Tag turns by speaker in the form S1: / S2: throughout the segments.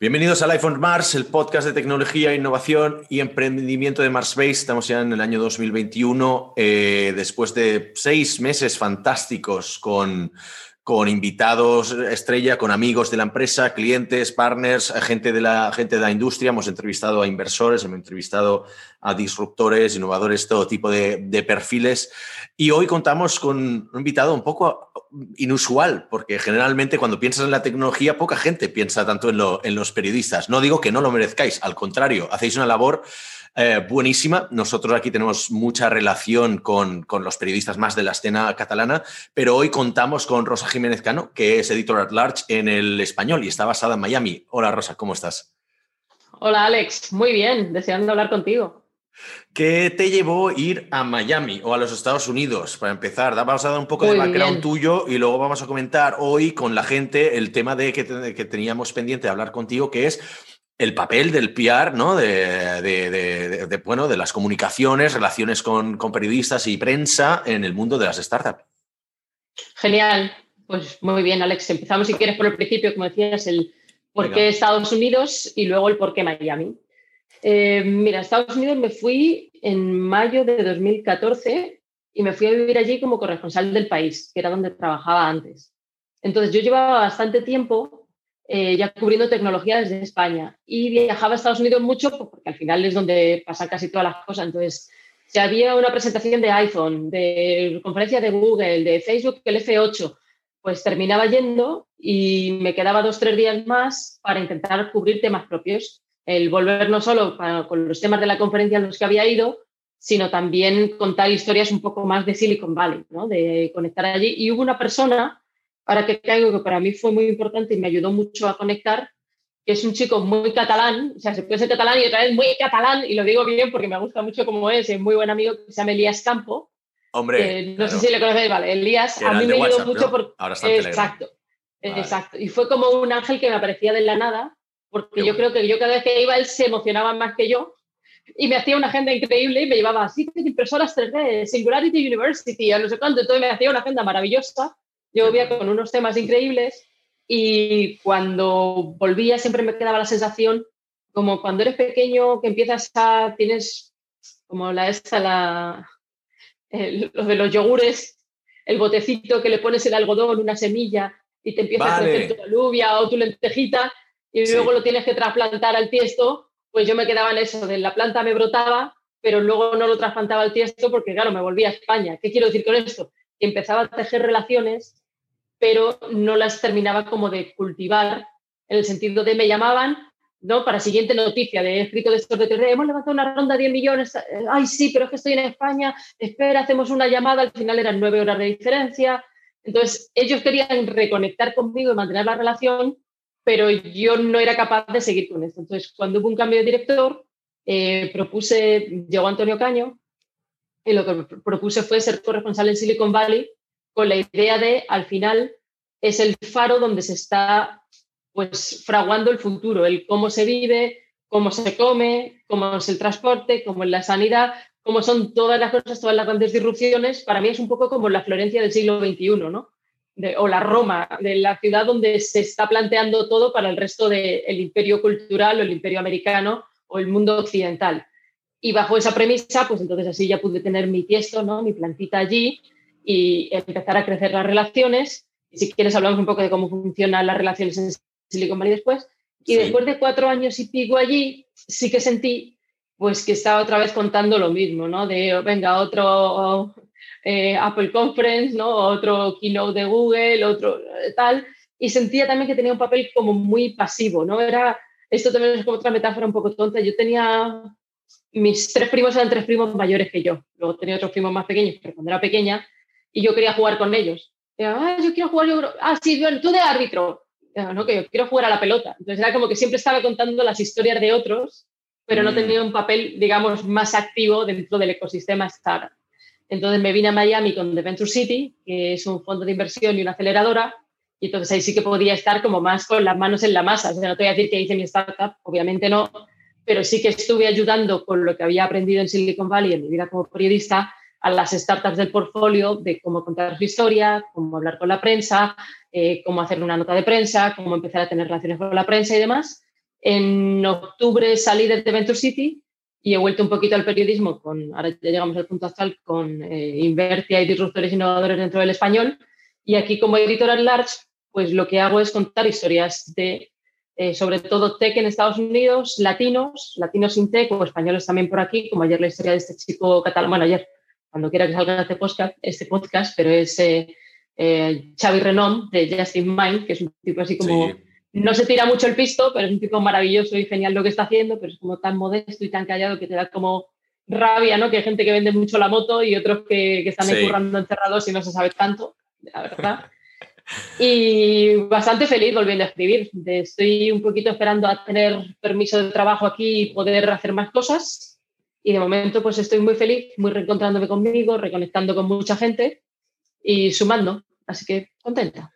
S1: Bienvenidos al iPhone Mars, el podcast de tecnología, innovación y emprendimiento de Mars Base. Estamos ya en el año 2021, eh, después de seis meses fantásticos con, con invitados estrella, con amigos de la empresa, clientes, partners, gente de, la, gente de la industria. Hemos entrevistado a inversores, hemos entrevistado a disruptores, innovadores, todo tipo de, de perfiles. Y hoy contamos con un invitado un poco inusual, porque generalmente cuando piensas en la tecnología, poca gente piensa tanto en, los periodistas. No digo que no lo merezcáis, al contrario, hacéis una labor eh, buenísima. Nosotros aquí tenemos mucha relación con, los periodistas más de la escena catalana, pero hoy contamos con Rosa Jiménez Cano, que es editor at large en el español y está basada en Miami. Hola Rosa, ¿cómo estás?
S2: Hola Alex, muy bien, deseando hablar contigo.
S1: ¿Qué te llevó a ir a Miami o a los Estados Unidos? Para empezar, vamos a dar un poco de background tuyo y luego vamos a comentar hoy con la gente el tema de que, teníamos pendiente de hablar contigo, que es el papel del PR, ¿no? De, bueno, de las comunicaciones, relaciones con, periodistas y prensa en el mundo de las startups.
S2: Genial. Pues muy bien, Alex. Empezamos, si quieres, por el principio, como decías, el por qué Estados Unidos y luego el por qué Miami. Eh, mira, a Estados Unidos me fui en mayo de 2014 y me fui a vivir allí como corresponsal del país, que era donde trabajaba antes. Entonces yo llevaba bastante tiempo eh, ya cubriendo tecnología desde España y viajaba a Estados Unidos mucho porque al final es donde pasan casi todas las cosas. Entonces, si había una presentación de iPhone, de conferencia de Google, de Facebook, el F8, pues terminaba yendo y me quedaba dos, tres días más para intentar cubrir temas propios el volver no solo con los temas de la conferencia en los que había ido, sino también contar historias un poco más de Silicon Valley, ¿no? de conectar allí. Y hubo una persona, para que caigo, que para mí fue muy importante y me ayudó mucho a conectar, que es un chico muy catalán, o sea, se puede ser catalán y otra vez muy catalán, y lo digo bien porque me gusta mucho cómo es, es muy buen amigo que se llama Elías Campo.
S1: Hombre.
S2: no sé si le conocéis, vale. Elías a mí me ayudó mucho porque.
S1: Ahora está
S2: Exacto. Exacto. Y fue como un ángel que me aparecía de la nada porque yo creo que yo cada vez que iba él se emocionaba más que yo y me hacía una agenda increíble y me llevaba así impresoras 3D, Singularity University, a no sé cuánto, entonces me hacía una agenda maravillosa, yo volvía con unos temas increíbles y cuando volvía siempre me quedaba la sensación como cuando eres pequeño que empiezas a, tienes como la esta, la, lo de los yogures, el botecito que le pones el algodón, una semilla y te empieza a crecer tu alubia o tu lentejita y luego lo tienes que trasplantar al tiesto, pues yo me quedaba en eso, de la planta me brotaba, pero luego no lo trasplantaba al tiesto porque, claro, me volvía a España. ¿Qué quiero decir con esto? Empezaba a tejer relaciones, pero no las terminaba como de cultivar, en el sentido de me llamaban, ¿no? Para siguiente noticia de escrito de estos de TV, hemos levantado una ronda de 10 millones, ay sí, pero es que estoy en España, espera, hacemos una llamada, al final eran nueve horas de diferencia. Entonces, ellos querían reconectar conmigo y mantener la relación, pero yo no era capaz de seguir con esto. Entonces, cuando hubo un cambio de director, eh, propuse, llegó Antonio Caño, y lo que propuse fue ser corresponsal en Silicon Valley con la idea de, al final, es el faro donde se está pues fraguando el futuro, el cómo se vive, cómo se come, cómo es el transporte, cómo es la sanidad, cómo son todas las cosas, todas las grandes disrupciones. Para mí es un poco como la Florencia del siglo XXI, ¿no? o la Roma, de la ciudad donde se está planteando todo para el resto del imperio cultural o el imperio americano o el mundo occidental. Y bajo esa premisa, pues entonces así ya pude tener mi tiesto, ¿no? mi plantita allí y empezar a crecer las relaciones. Y si quieres hablamos un poco de cómo funcionan las relaciones en Silicon Valley después. Y después de cuatro años y pico allí, sí que sentí pues que estaba otra vez contando lo mismo, ¿no? De, venga, otro eh, Apple Conference, ¿no? otro keynote de Google, otro eh, tal, y sentía también que tenía un papel como muy pasivo, ¿no? Era, esto también es como otra metáfora un poco tonta, yo tenía, mis tres primos eran tres primos mayores que yo, luego tenía otros primos más pequeños, pero cuando era pequeña, y yo quería jugar con ellos. ah, yo quiero jugar, yo ah, sí, tú de árbitro, no, que yo quiero jugar a la pelota. Entonces era como que siempre estaba contando las historias de otros, pero no mm. tenía un papel, digamos, más activo dentro del ecosistema startup. Entonces me vine a Miami con The Venture City, que es un fondo de inversión y una aceleradora, y entonces ahí sí que podía estar como más con las manos en la masa. O sea, no te voy a decir que hice mi startup, obviamente no, pero sí que estuve ayudando con lo que había aprendido en Silicon Valley en mi vida como periodista a las startups del portfolio de cómo contar su historia, cómo hablar con la prensa, eh, cómo hacer una nota de prensa, cómo empezar a tener relaciones con la prensa y demás. En octubre salí de Venture City y he vuelto un poquito al periodismo, con, ahora ya llegamos al punto actual, con eh, Invertia y disruptores innovadores dentro del español. Y aquí como editor at large, pues lo que hago es contar historias de, eh, sobre todo tech en Estados Unidos, latinos, latinos sin tech o españoles también por aquí, como ayer la historia de este chico catalán, bueno, ayer, cuando quiera que salga este podcast, este podcast pero es eh, eh, Xavi Renom de Justin Mind, que es un tipo así como no se tira mucho el pisto, pero es un tipo maravilloso y genial lo que está haciendo, pero es como tan modesto y tan callado que te da como rabia, ¿no? Que hay gente que vende mucho la moto y otros que, que están currando encerrados y no se sabe tanto, la verdad. Y bastante feliz volviendo a escribir. Estoy un poquito esperando a tener permiso de trabajo aquí y poder hacer más cosas. Y de momento pues estoy muy feliz, muy reencontrándome conmigo, reconectando con mucha gente y sumando. Así que contenta.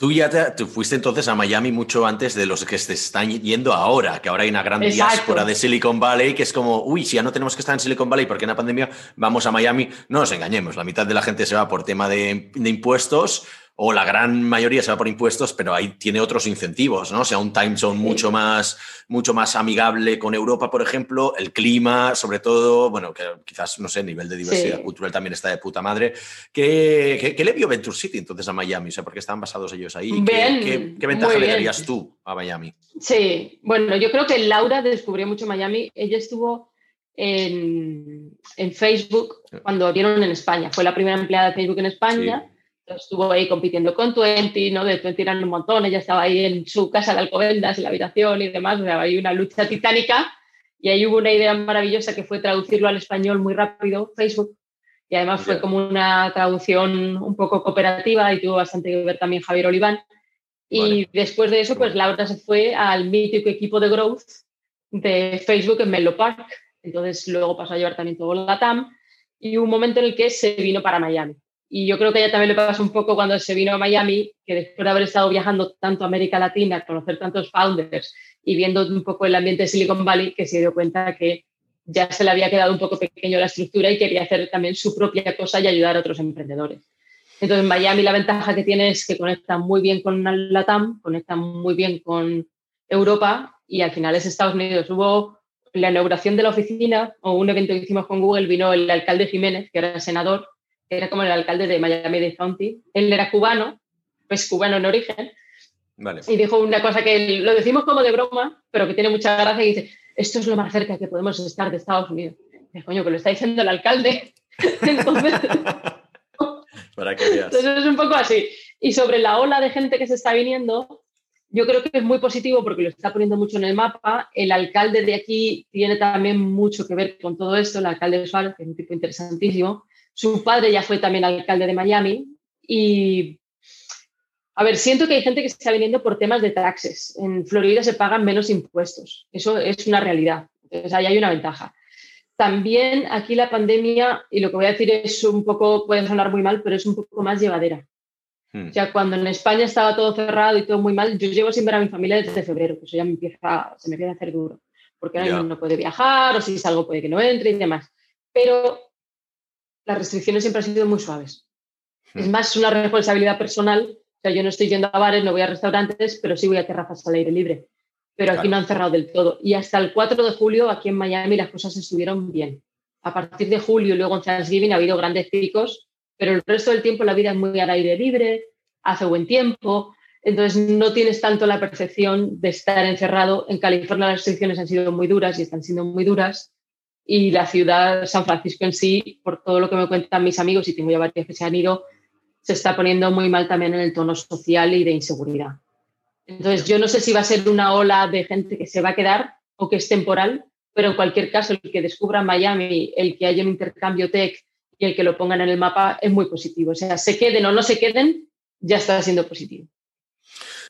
S1: Tú ya te, fuiste entonces a Miami mucho antes de los que se están yendo ahora, que ahora hay una gran diáspora de Silicon Valley, que es como, uy, si ya no tenemos que estar en Silicon Valley porque en la pandemia vamos a Miami. No nos engañemos, la mitad de la gente se va por tema de, de impuestos o la gran mayoría se va por impuestos, pero ahí tiene otros incentivos, ¿no? O sea, un time zone mucho más, mucho más amigable con Europa, por ejemplo, el clima, sobre todo, bueno, que quizás, no sé, el nivel de diversidad cultural también está de puta madre. ¿Qué, qué, le vio Venture City entonces a Miami? O sea, ¿por qué están basados ellos ahí? ¿Qué, qué, ventaja le darías tú a Miami?
S2: Sí, bueno, yo creo que Laura descubrió mucho Miami. Ella estuvo en, en Facebook cuando abrieron en España. Fue la primera empleada de Facebook en España estuvo ahí compitiendo con Twenty, ¿no? De Twenty eran un montón, ella estaba ahí en su casa de Alcobendas, en la habitación y demás, o sea, hay una lucha titánica y ahí hubo una idea maravillosa que fue traducirlo al español muy rápido, Facebook, y además fue como una traducción un poco cooperativa y tuvo bastante que ver también Javier Oliván. Y después de eso, pues Laura se fue al mítico equipo de growth de Facebook en Menlo Park. Entonces luego pasó a llevar también todo la TAM y hubo un momento en el que se vino para Miami. Y yo creo que a ella también le pasa un poco cuando se vino a Miami, que después de haber estado viajando tanto a América Latina, conocer tantos founders y viendo un poco el ambiente de Silicon Valley, que se dio cuenta que ya se le había quedado un poco pequeño la estructura y quería hacer también su propia cosa y ayudar a otros emprendedores. Entonces, Miami la ventaja que tiene es que conecta muy bien con la TAM, conecta muy bien con Europa y al final es Estados Unidos. Hubo la inauguración de la oficina o un evento que hicimos con Google, vino el alcalde Jiménez, que era senador, era como el alcalde de Miami-Dade County. Él era cubano, pues cubano en origen. Y dijo una cosa que lo decimos como de broma, pero que tiene mucha gracia y dice, esto es lo más cerca que podemos estar de Estados Unidos. Y coño, que lo está diciendo el alcalde. entonces,
S1: Para que
S2: entonces es un poco así. Y sobre la ola de gente que se está viniendo, yo creo que es muy positivo porque lo está poniendo mucho en el mapa. El alcalde de aquí tiene también mucho que ver con todo esto, el alcalde de Suárez, que es un tipo interesantísimo. Su padre ya fue también alcalde de Miami y, a ver, siento que hay gente que está viniendo por temas de taxes. En Florida se pagan menos impuestos. Eso es una realidad. Entonces, ahí hay una ventaja. También aquí la pandemia, y lo que voy a decir es un poco, puede sonar muy mal, pero es un poco más llevadera. Hmm. O sea, cuando en España estaba todo cerrado y todo muy mal, yo llevo sin ver a mi familia desde febrero, pues eso ya me empieza, se me empieza a hacer duro, porque ahora no puede viajar, o si salgo puede que no entre y demás. Pero las restricciones siempre han sido muy suaves. Es hmm. más una responsabilidad personal. O sea, yo no estoy yendo a bares, no voy a restaurantes, pero sí voy a terrazas al aire libre. Pero aquí no han cerrado del todo. Y hasta el 4 de julio, aquí en Miami, las cosas estuvieron bien. A partir de julio, luego en Thanksgiving, ha habido grandes picos, pero el resto del tiempo la vida es muy al aire libre, hace buen tiempo, entonces no tienes tanto la percepción de estar encerrado. En California las restricciones han sido muy duras y están siendo muy duras y la ciudad, San Francisco en sí, por todo lo que me cuentan mis amigos, y tengo ya varios que se han ido, se está poniendo muy mal también en el tono social y de inseguridad. Entonces, yo no sé si va a ser una ola de gente que se va a quedar o que es temporal, pero en cualquier caso, el que descubra Miami, el que haya un intercambio tech y el que lo pongan en el mapa es muy positivo. O sea, se queden o no se queden, ya está siendo positivo.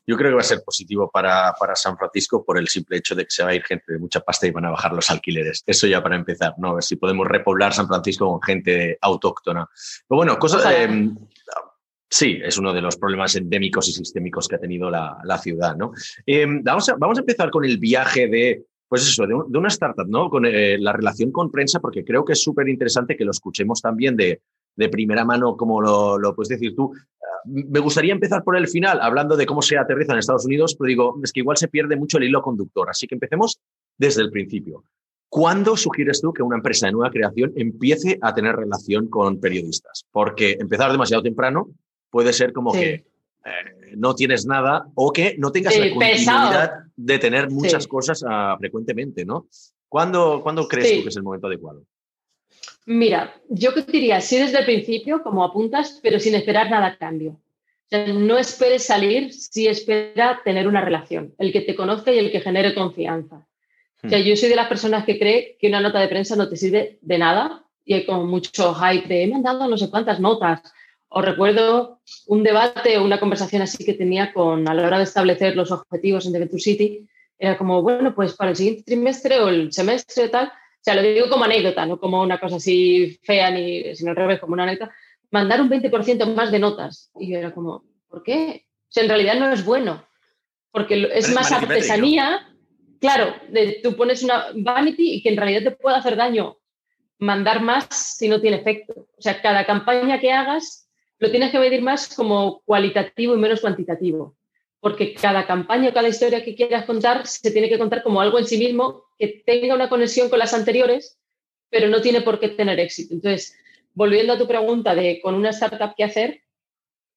S1: Yo creo que va a ser positivo para, para, San Francisco por el simple hecho de que se va a ir gente de mucha pasta y van a bajar los alquileres. Eso ya para empezar, ¿no? A ver si podemos repoblar San Francisco con gente autóctona. Pero bueno, cosas... Eh, Sí, es uno de los problemas endémicos y sistémicos que ha tenido la, ciudad, ¿no? Eh, vamos, a, vamos, a, empezar con el viaje de, pues eso, de, una startup, ¿no? Con eh, la relación con prensa, porque creo que es súper interesante que lo escuchemos también de, de primera mano, como lo, lo, puedes decir tú. Ah, me gustaría empezar por el final, hablando de cómo se aterriza en Estados Unidos, pero digo, es que igual se pierde mucho el hilo conductor, así que empecemos desde el principio. ¿Cuándo sugieres tú que una empresa de nueva creación empiece a tener relación con periodistas? Porque empezar demasiado temprano puede ser como que eh, no tienes nada o que no tengas la continuidad de tener muchas cosas uh, frecuentemente, ¿no? ¿Cuándo, ¿cuándo crees tú que es el momento adecuado?
S2: Mira, yo diría, sí desde el principio, como apuntas, pero sin esperar nada a cambio. O sea, no esperes salir, sí espera tener una relación, el que te conozca y el que genere confianza. O sea, hmm. yo soy de las personas que cree que una nota de prensa no te sirve de nada y hay como mucho hype de he mandado no sé cuántas notas os recuerdo un debate o una conversación así que tenía con a la hora de establecer los objetivos en The Venture City. Era como, bueno, pues para el siguiente trimestre o el semestre tal, o sea, lo digo como anécdota, no como una cosa así fea, ni, sino al revés, como una anécdota, mandar un 20% más de notas. Y yo era como, ¿por qué? O sea, en realidad no es bueno, porque es más artesanía. Claro, de, tú pones una vanity y que en realidad te puede hacer daño mandar más si no tiene efecto. O sea, cada campaña que hagas lo tienes que medir más como cualitativo y menos cuantitativo, porque cada campaña, cada historia que quieras contar se tiene que contar como algo en sí mismo que tenga una conexión con las anteriores, pero no tiene por qué tener éxito. Entonces, volviendo a tu pregunta de con una startup qué hacer,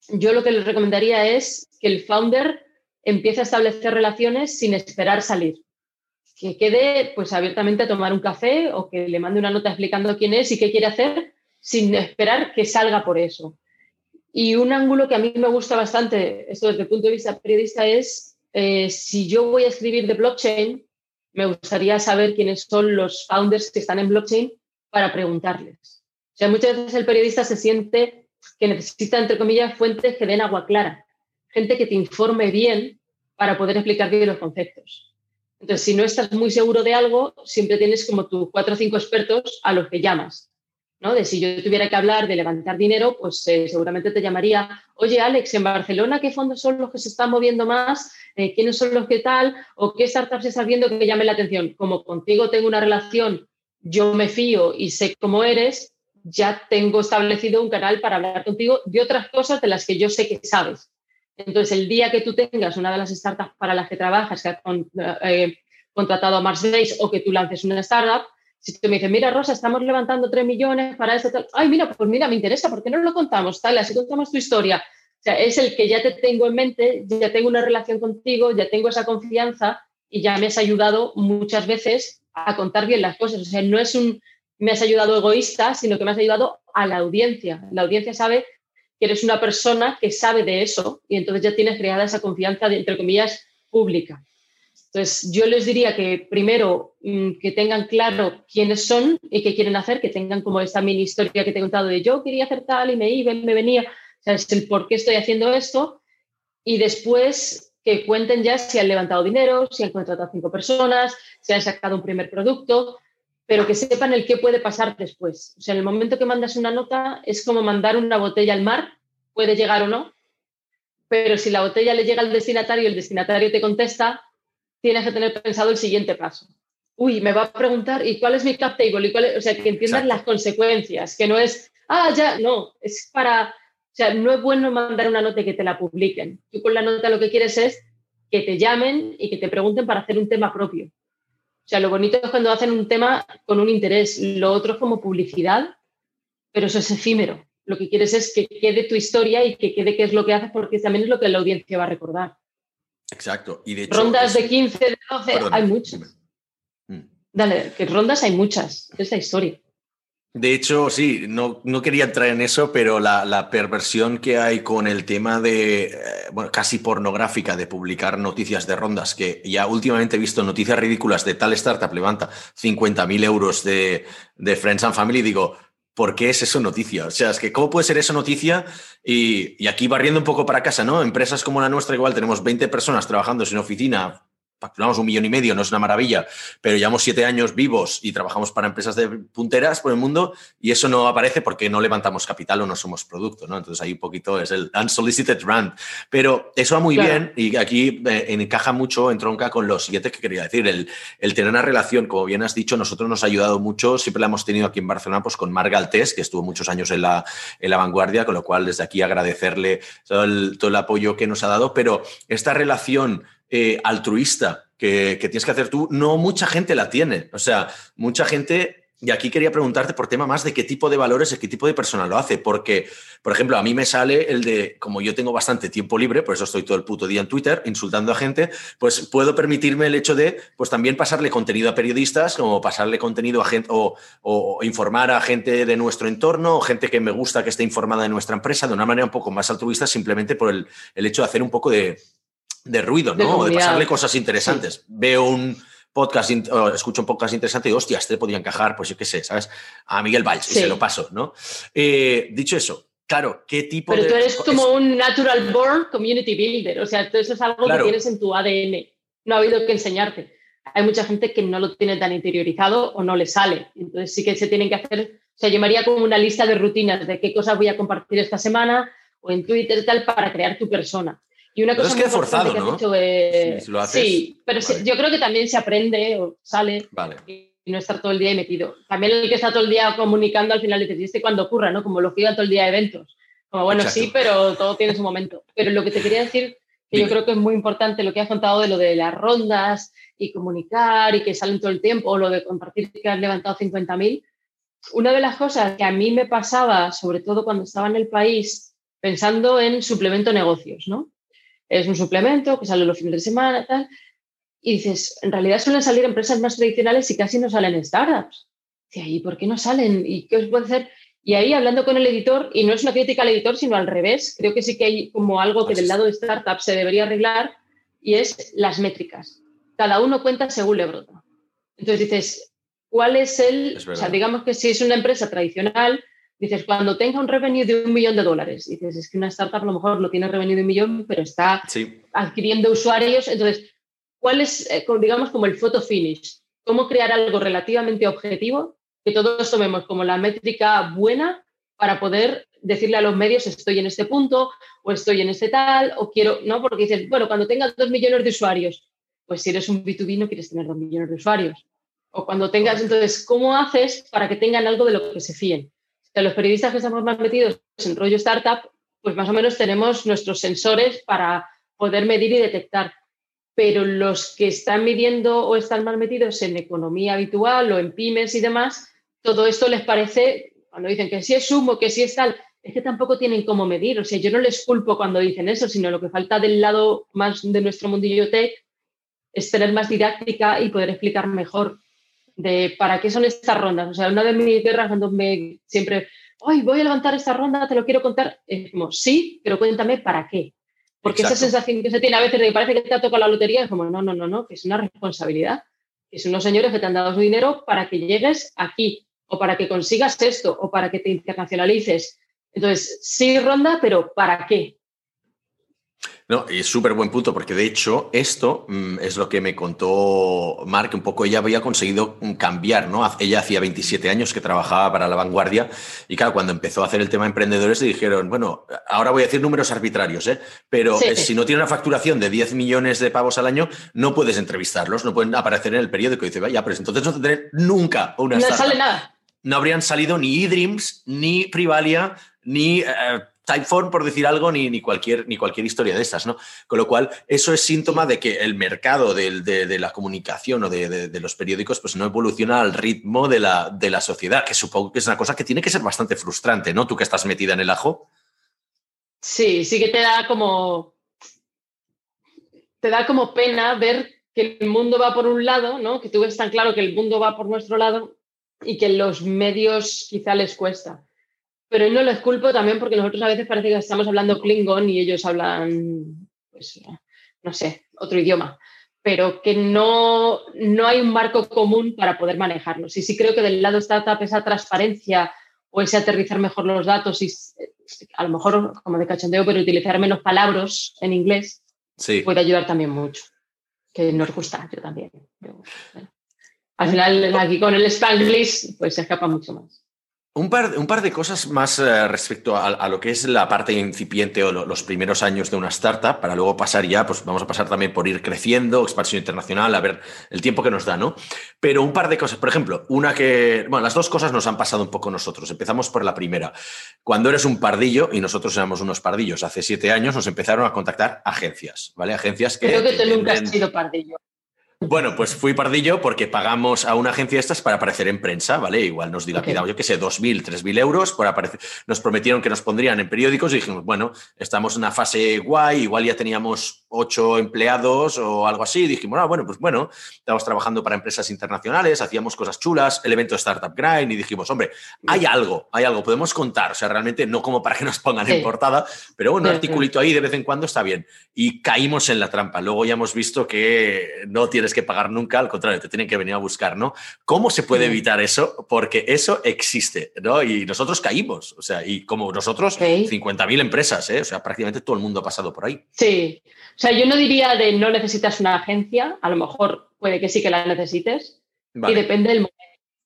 S2: yo lo que les recomendaría es que el founder empiece a establecer relaciones sin esperar salir. Que quede pues abiertamente a tomar un café o que le mande una nota explicando quién es y qué quiere hacer sin esperar que salga por eso. Y un ángulo que a mí me gusta bastante, esto desde el punto de vista periodista, es eh, si yo voy a escribir de blockchain, me gustaría saber quiénes son los founders que están en blockchain para preguntarles. O sea, muchas veces el periodista se siente que necesita, entre comillas, fuentes que den agua clara, gente que te informe bien para poder explicar bien los conceptos. Entonces, si no estás muy seguro de algo, siempre tienes como tus cuatro o cinco expertos a los que llamas. De si yo tuviera que hablar de levantar dinero, pues eh, seguramente te llamaría, oye Alex, en Barcelona, ¿qué fondos son los que se están moviendo más? Eh, ¿Quiénes son los que tal? ¿O qué startups estás viendo que llame la atención? Como contigo tengo una relación, yo me fío y sé cómo eres, ya tengo establecido un canal para hablar contigo de otras cosas de las que yo sé que sabes. Entonces, el día que tú tengas una de las startups para las que trabajas, que has eh, contratado a Mars Base o que tú lances una startup, si tú me dices, mira, Rosa, estamos levantando 3 millones para esto, tal. Ay, mira, pues mira, me interesa, ¿por qué no lo contamos? Tal, así contamos tu historia. O sea, es el que ya te tengo en mente, ya tengo una relación contigo, ya tengo esa confianza y ya me has ayudado muchas veces a contar bien las cosas. O sea, no es un me has ayudado egoísta, sino que me has ayudado a la audiencia. La audiencia sabe que eres una persona que sabe de eso y entonces ya tienes creada esa confianza, entre comillas, pública. Entonces, yo les diría que primero mm, que tengan claro quiénes son y qué quieren hacer, que tengan como esta mini historia que te he contado de yo quería hacer tal y me iba, me venía, o sea, es el por qué estoy haciendo esto. Y después que cuenten ya si han levantado dinero, si han contratado cinco personas, si han sacado un primer producto, pero que sepan el qué puede pasar después. O sea, en el momento que mandas una nota es como mandar una botella al mar, puede llegar o no, pero si la botella le llega al destinatario y el destinatario te contesta, tienes que tener pensado el siguiente paso. Uy, me va a preguntar, ¿y cuál es mi cap table? ¿Y cuál O sea, que entiendas las consecuencias, que no es, ah, ya, no, es para, o sea, no es bueno mandar una nota y que te la publiquen. Tú con la nota lo que quieres es que te llamen y que te pregunten para hacer un tema propio. O sea, lo bonito es cuando hacen un tema con un interés. Lo otro es como publicidad, pero eso es efímero. Lo que quieres es que quede tu historia y que quede qué es lo que haces, porque también es lo que la audiencia va a recordar.
S1: Exacto. Y de
S2: rondas de 15, de 12, hay muchas. Mm. Dale, que rondas hay muchas, es la historia.
S1: De hecho, sí, no, no, quería entrar en eso, pero la, perversión que hay con el tema de, eh, bueno, casi pornográfica de publicar noticias de rondas, que ya últimamente he visto noticias ridículas de tal startup levanta 50.000 euros de, de Friends and Family, digo, ¿por qué es eso noticia? O sea, es que ¿cómo puede ser eso noticia? Y, y, aquí barriendo un poco para casa, ¿no? Empresas como la nuestra, igual tenemos 20 personas trabajando en oficina facturamos un millón y medio, no es una maravilla, pero llevamos siete años vivos y trabajamos para empresas de punteras por el mundo y eso no aparece porque no levantamos capital o no somos producto, ¿no? Entonces ahí un poquito es el unsolicited rent. Pero eso va muy bien y aquí eh, encaja mucho, entronca con lo siguiente que quería decir, el, el, tener una relación, como bien has dicho, nosotros nos ha ayudado mucho, siempre la hemos tenido aquí en Barcelona, pues con Marga Altés, que estuvo muchos años en la, en la vanguardia, con lo cual desde aquí agradecerle todo el, todo el apoyo que nos ha dado, pero esta relación eh, altruista que, tienes que hacer tú, no mucha gente la tiene. O sea, mucha gente, y aquí quería preguntarte por tema más de qué tipo de valores y qué tipo de persona lo hace, porque, por ejemplo, a mí me sale el de, como yo tengo bastante tiempo libre, por eso estoy todo el puto día en Twitter insultando a gente, pues puedo permitirme el hecho de, pues también pasarle contenido a periodistas, como pasarle contenido a gente, o, informar a gente de nuestro entorno, o gente que me gusta que esté informada de nuestra empresa, de una manera un poco más altruista, simplemente por el hecho de hacer un poco de de ruido, ¿no? o de pasarle cosas interesantes. Veo un podcast, o escucho un podcast interesante y, hostia, este podría encajar, pues yo qué sé, ¿sabes? A Miguel Valls y se lo paso, ¿no? Eh, dicho eso, claro, ¿qué tipo
S2: Pero
S1: de...?
S2: Pero tú eres como un natural born community builder, o sea, eso es algo que tienes en tu ADN, no ha habido que enseñarte. Hay mucha gente que no lo tiene tan interiorizado o no le sale, entonces sí que se tienen que hacer, o sea, yo me haría como una lista de rutinas de qué cosas voy a compartir esta semana o en Twitter tal para crear tu persona. Y una cosa
S1: es que forzado, ¿no?
S2: sí, pero yo creo que también se aprende o sale y no estar todo el día metido. También el que está todo el día comunicando al final dices, ¿y este cuando ocurra, no? Como lo que iba todo el día a eventos. Como bueno, sí, pero todo tiene su momento. Pero lo que te quería decir, que yo creo que es muy importante lo que has contado de lo de las rondas y comunicar y que salen todo el tiempo, o lo de compartir que has levantado 50.000. Una de las cosas que a mí me pasaba, sobre todo cuando estaba en el país, pensando en suplemento negocios, ¿no? Es un suplemento que sale los fines de semana, tal. Y dices, en realidad suelen salir empresas más tradicionales y casi no salen startups. ¿y por qué no salen? ¿Y qué os puede hacer? Y ahí hablando con el editor, y no es una crítica al editor, sino al revés, creo que sí que hay como algo que del lado de startup se debería arreglar, y es las métricas. Cada uno cuenta según le brota. Entonces dices, ¿cuál es el...? o sea, digamos que si es una empresa tradicional, dices, cuando tenga un revenue de un millón de dólares, dices, es que una startup a lo mejor no tiene revenue de un millón, pero está adquiriendo usuarios. Entonces, ¿cuál es, eh, digamos, como el photo finish? ¿Cómo crear algo relativamente objetivo que todos tomemos como la métrica buena para poder decirle a los medios estoy en este punto o estoy en este tal o quiero, ¿no? Porque dices, bueno, cuando tengas dos millones de usuarios, pues si eres un B2B no quieres tener dos millones de usuarios. O cuando tengas, entonces, ¿cómo haces para que tengan algo de lo que se fíen? Los periodistas que estamos más metidos en rollo startup, pues más o menos tenemos nuestros sensores para poder medir y detectar. Pero los que están midiendo o están más metidos en economía habitual o en pymes y demás, todo esto les parece, cuando dicen que si es sumo, que si es tal, es que tampoco tienen cómo medir. O sea, yo no les culpo cuando dicen eso, sino lo que falta del lado más de nuestro mundillo tech es tener más didáctica y poder explicar mejor de para qué son estas rondas. O sea, una de mis guerras cuando me siempre, hoy voy a levantar esta ronda, te lo quiero contar, es como, sí, pero cuéntame para qué. Porque esa sensación que se tiene a veces de que parece que te ha tocado la lotería, es como, no, no, no, no, que es una responsabilidad. Que son unos señores que te han dado su dinero para que llegues aquí, o para que consigas esto, o para que te internacionalices. Entonces, sí ronda, pero ¿para qué?
S1: No, y es súper buen punto, porque de hecho esto mm, es lo que me contó Mark, un poco ella había conseguido mm, cambiar, ¿no? Ella hacía 27 años que trabajaba para la vanguardia y claro, cuando empezó a hacer el tema emprendedores le dijeron, bueno, ahora voy a decir números arbitrarios, ¿eh? pero eh, si no tiene una facturación de 10 millones de pavos al año, no puedes entrevistarlos, no pueden aparecer en el periódico. Y dice, vaya, pero entonces no tendré nunca una...
S2: No sale nada.
S1: No habrían salido ni eDreams, ni Privalia, ni... Eh, Typeform, por decir algo, ni, ni, cualquier, ni cualquier historia de estas, ¿no? Con lo cual, eso es síntoma de que el mercado de, la comunicación o de, los periódicos pues no evoluciona al ritmo de la, de la sociedad, que supongo que es una cosa que tiene que ser bastante frustrante, ¿no? Tú que estás metida en el ajo.
S2: Sí, sí que te da como. Te da como pena ver que el mundo va por un lado, ¿no? Que tú ves tan claro que el mundo va por nuestro lado y que los medios quizá les cuesta. Pero no les culpo también porque nosotros a veces parece que estamos hablando Klingon y ellos hablan, pues, no sé, otro idioma. Pero que no, no hay un marco común para poder manejarlos. Y sí creo que del lado startup esa transparencia o ese aterrizar mejor los datos y a lo mejor como de cachondeo, pero utilizar menos palabras en inglés puede ayudar también mucho. Que nos gusta, yo también. al final, aquí con el Spanglish, pues se escapa mucho más.
S1: Un par, un par, de cosas más eh, respecto a, lo que es la parte incipiente o los primeros años de una startup, para luego pasar ya, pues vamos a pasar también por ir creciendo, expansión internacional, a ver el tiempo que nos da, ¿no? Pero un par de cosas, por ejemplo, una que, bueno, las dos cosas nos han pasado un poco nosotros. Empezamos por la primera. Cuando eres un pardillo, y nosotros éramos unos pardillos hace siete años, nos empezaron a contactar agencias, ¿vale? Agencias que...
S2: Creo que tú nunca has sido pardillo.
S1: Bueno, pues fui pardillo porque pagamos a una agencia de estas para aparecer en prensa, ¿vale? Igual nos dilapidamos, yo qué sé, 2.000, 3.000 euros por aparecer. Nos prometieron que nos pondrían en periódicos y dijimos, bueno, estamos en una fase guay, igual ya teníamos ocho empleados o algo así. Dijimos, ah, bueno, pues bueno, estamos trabajando para empresas internacionales, hacíamos cosas chulas, el evento Startup Grind y dijimos, hombre, hay algo, hay algo, podemos contar. O sea, realmente no como para que nos pongan en portada, pero bueno, un articulito ahí de vez en cuando está bien. Y caímos en la trampa. Luego ya hemos visto que no tienes que pagar nunca, al contrario, te tienen que venir a buscar, ¿no? ¿Cómo se puede evitar eso? Porque eso existe, ¿no? Y nosotros caímos, o sea, y como nosotros, 50.000 empresas, ¿eh? O sea, prácticamente todo el mundo ha pasado por ahí.
S2: Sí. O sea, yo no diría de no necesitas una agencia, a lo mejor puede que sí que la necesites, y depende del momento.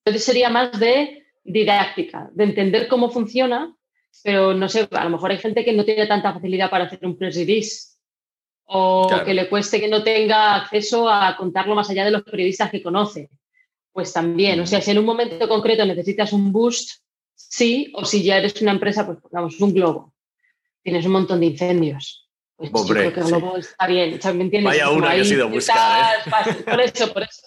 S2: Entonces sería más de didáctica, de entender cómo funciona, pero no sé, a lo mejor hay gente que no tiene tanta facilidad para hacer un press release o que le cueste que no tenga acceso a contarlo más allá de los periodistas que conoce. Pues también, o sea, si en un momento concreto necesitas un boost, sí, o si ya eres una empresa, pues vamos, un globo, tienes un montón de incendios pues creo que Globo está bien, ¿me entiendes?
S1: Vaya una que ha sido buscar.
S2: ¿eh? Por eso, por eso.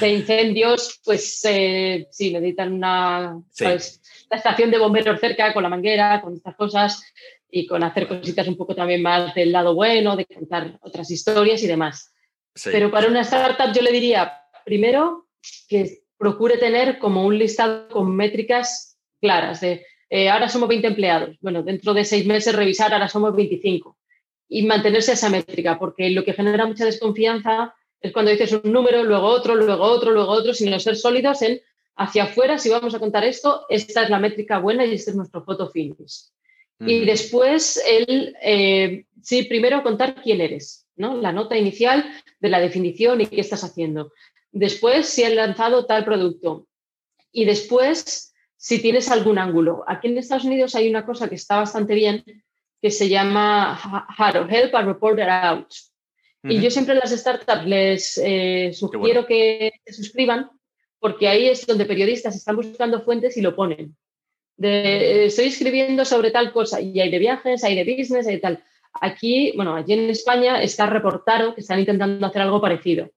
S2: De incendios, pues eh, sí, necesitan una. Pues, la estación de bomberos cerca, con la manguera, con estas cosas y con hacer cositas un poco también más del lado bueno, de contar otras historias y demás. Pero para una startup yo le diría, primero, que procure tener como un listado con métricas claras de eh, ahora somos 20 empleados. Bueno, dentro de seis meses revisar, ahora somos 25 y mantenerse esa métrica, porque lo que genera mucha desconfianza es cuando dices un número, luego otro, luego otro, luego otro, sino ser sólidos en hacia afuera, si vamos a contar esto, esta es la métrica buena y este es nuestro foto finish. Y después, el, eh, sí, primero contar quién eres, ¿no? la nota inicial de la definición y qué estás haciendo. Después, si has lanzado tal producto. Y después, si tienes algún ángulo. Aquí en Estados Unidos hay una cosa que está bastante bien, que se llama How to Help a Reporter Out. Y yo siempre en las startups les eh, sugiero que se suscriban porque ahí es donde periodistas están buscando fuentes y lo ponen. De, estoy escribiendo sobre tal cosa y hay de viajes, hay de business, hay de tal. Aquí, bueno, allí en España está reportado que están intentando hacer algo parecido.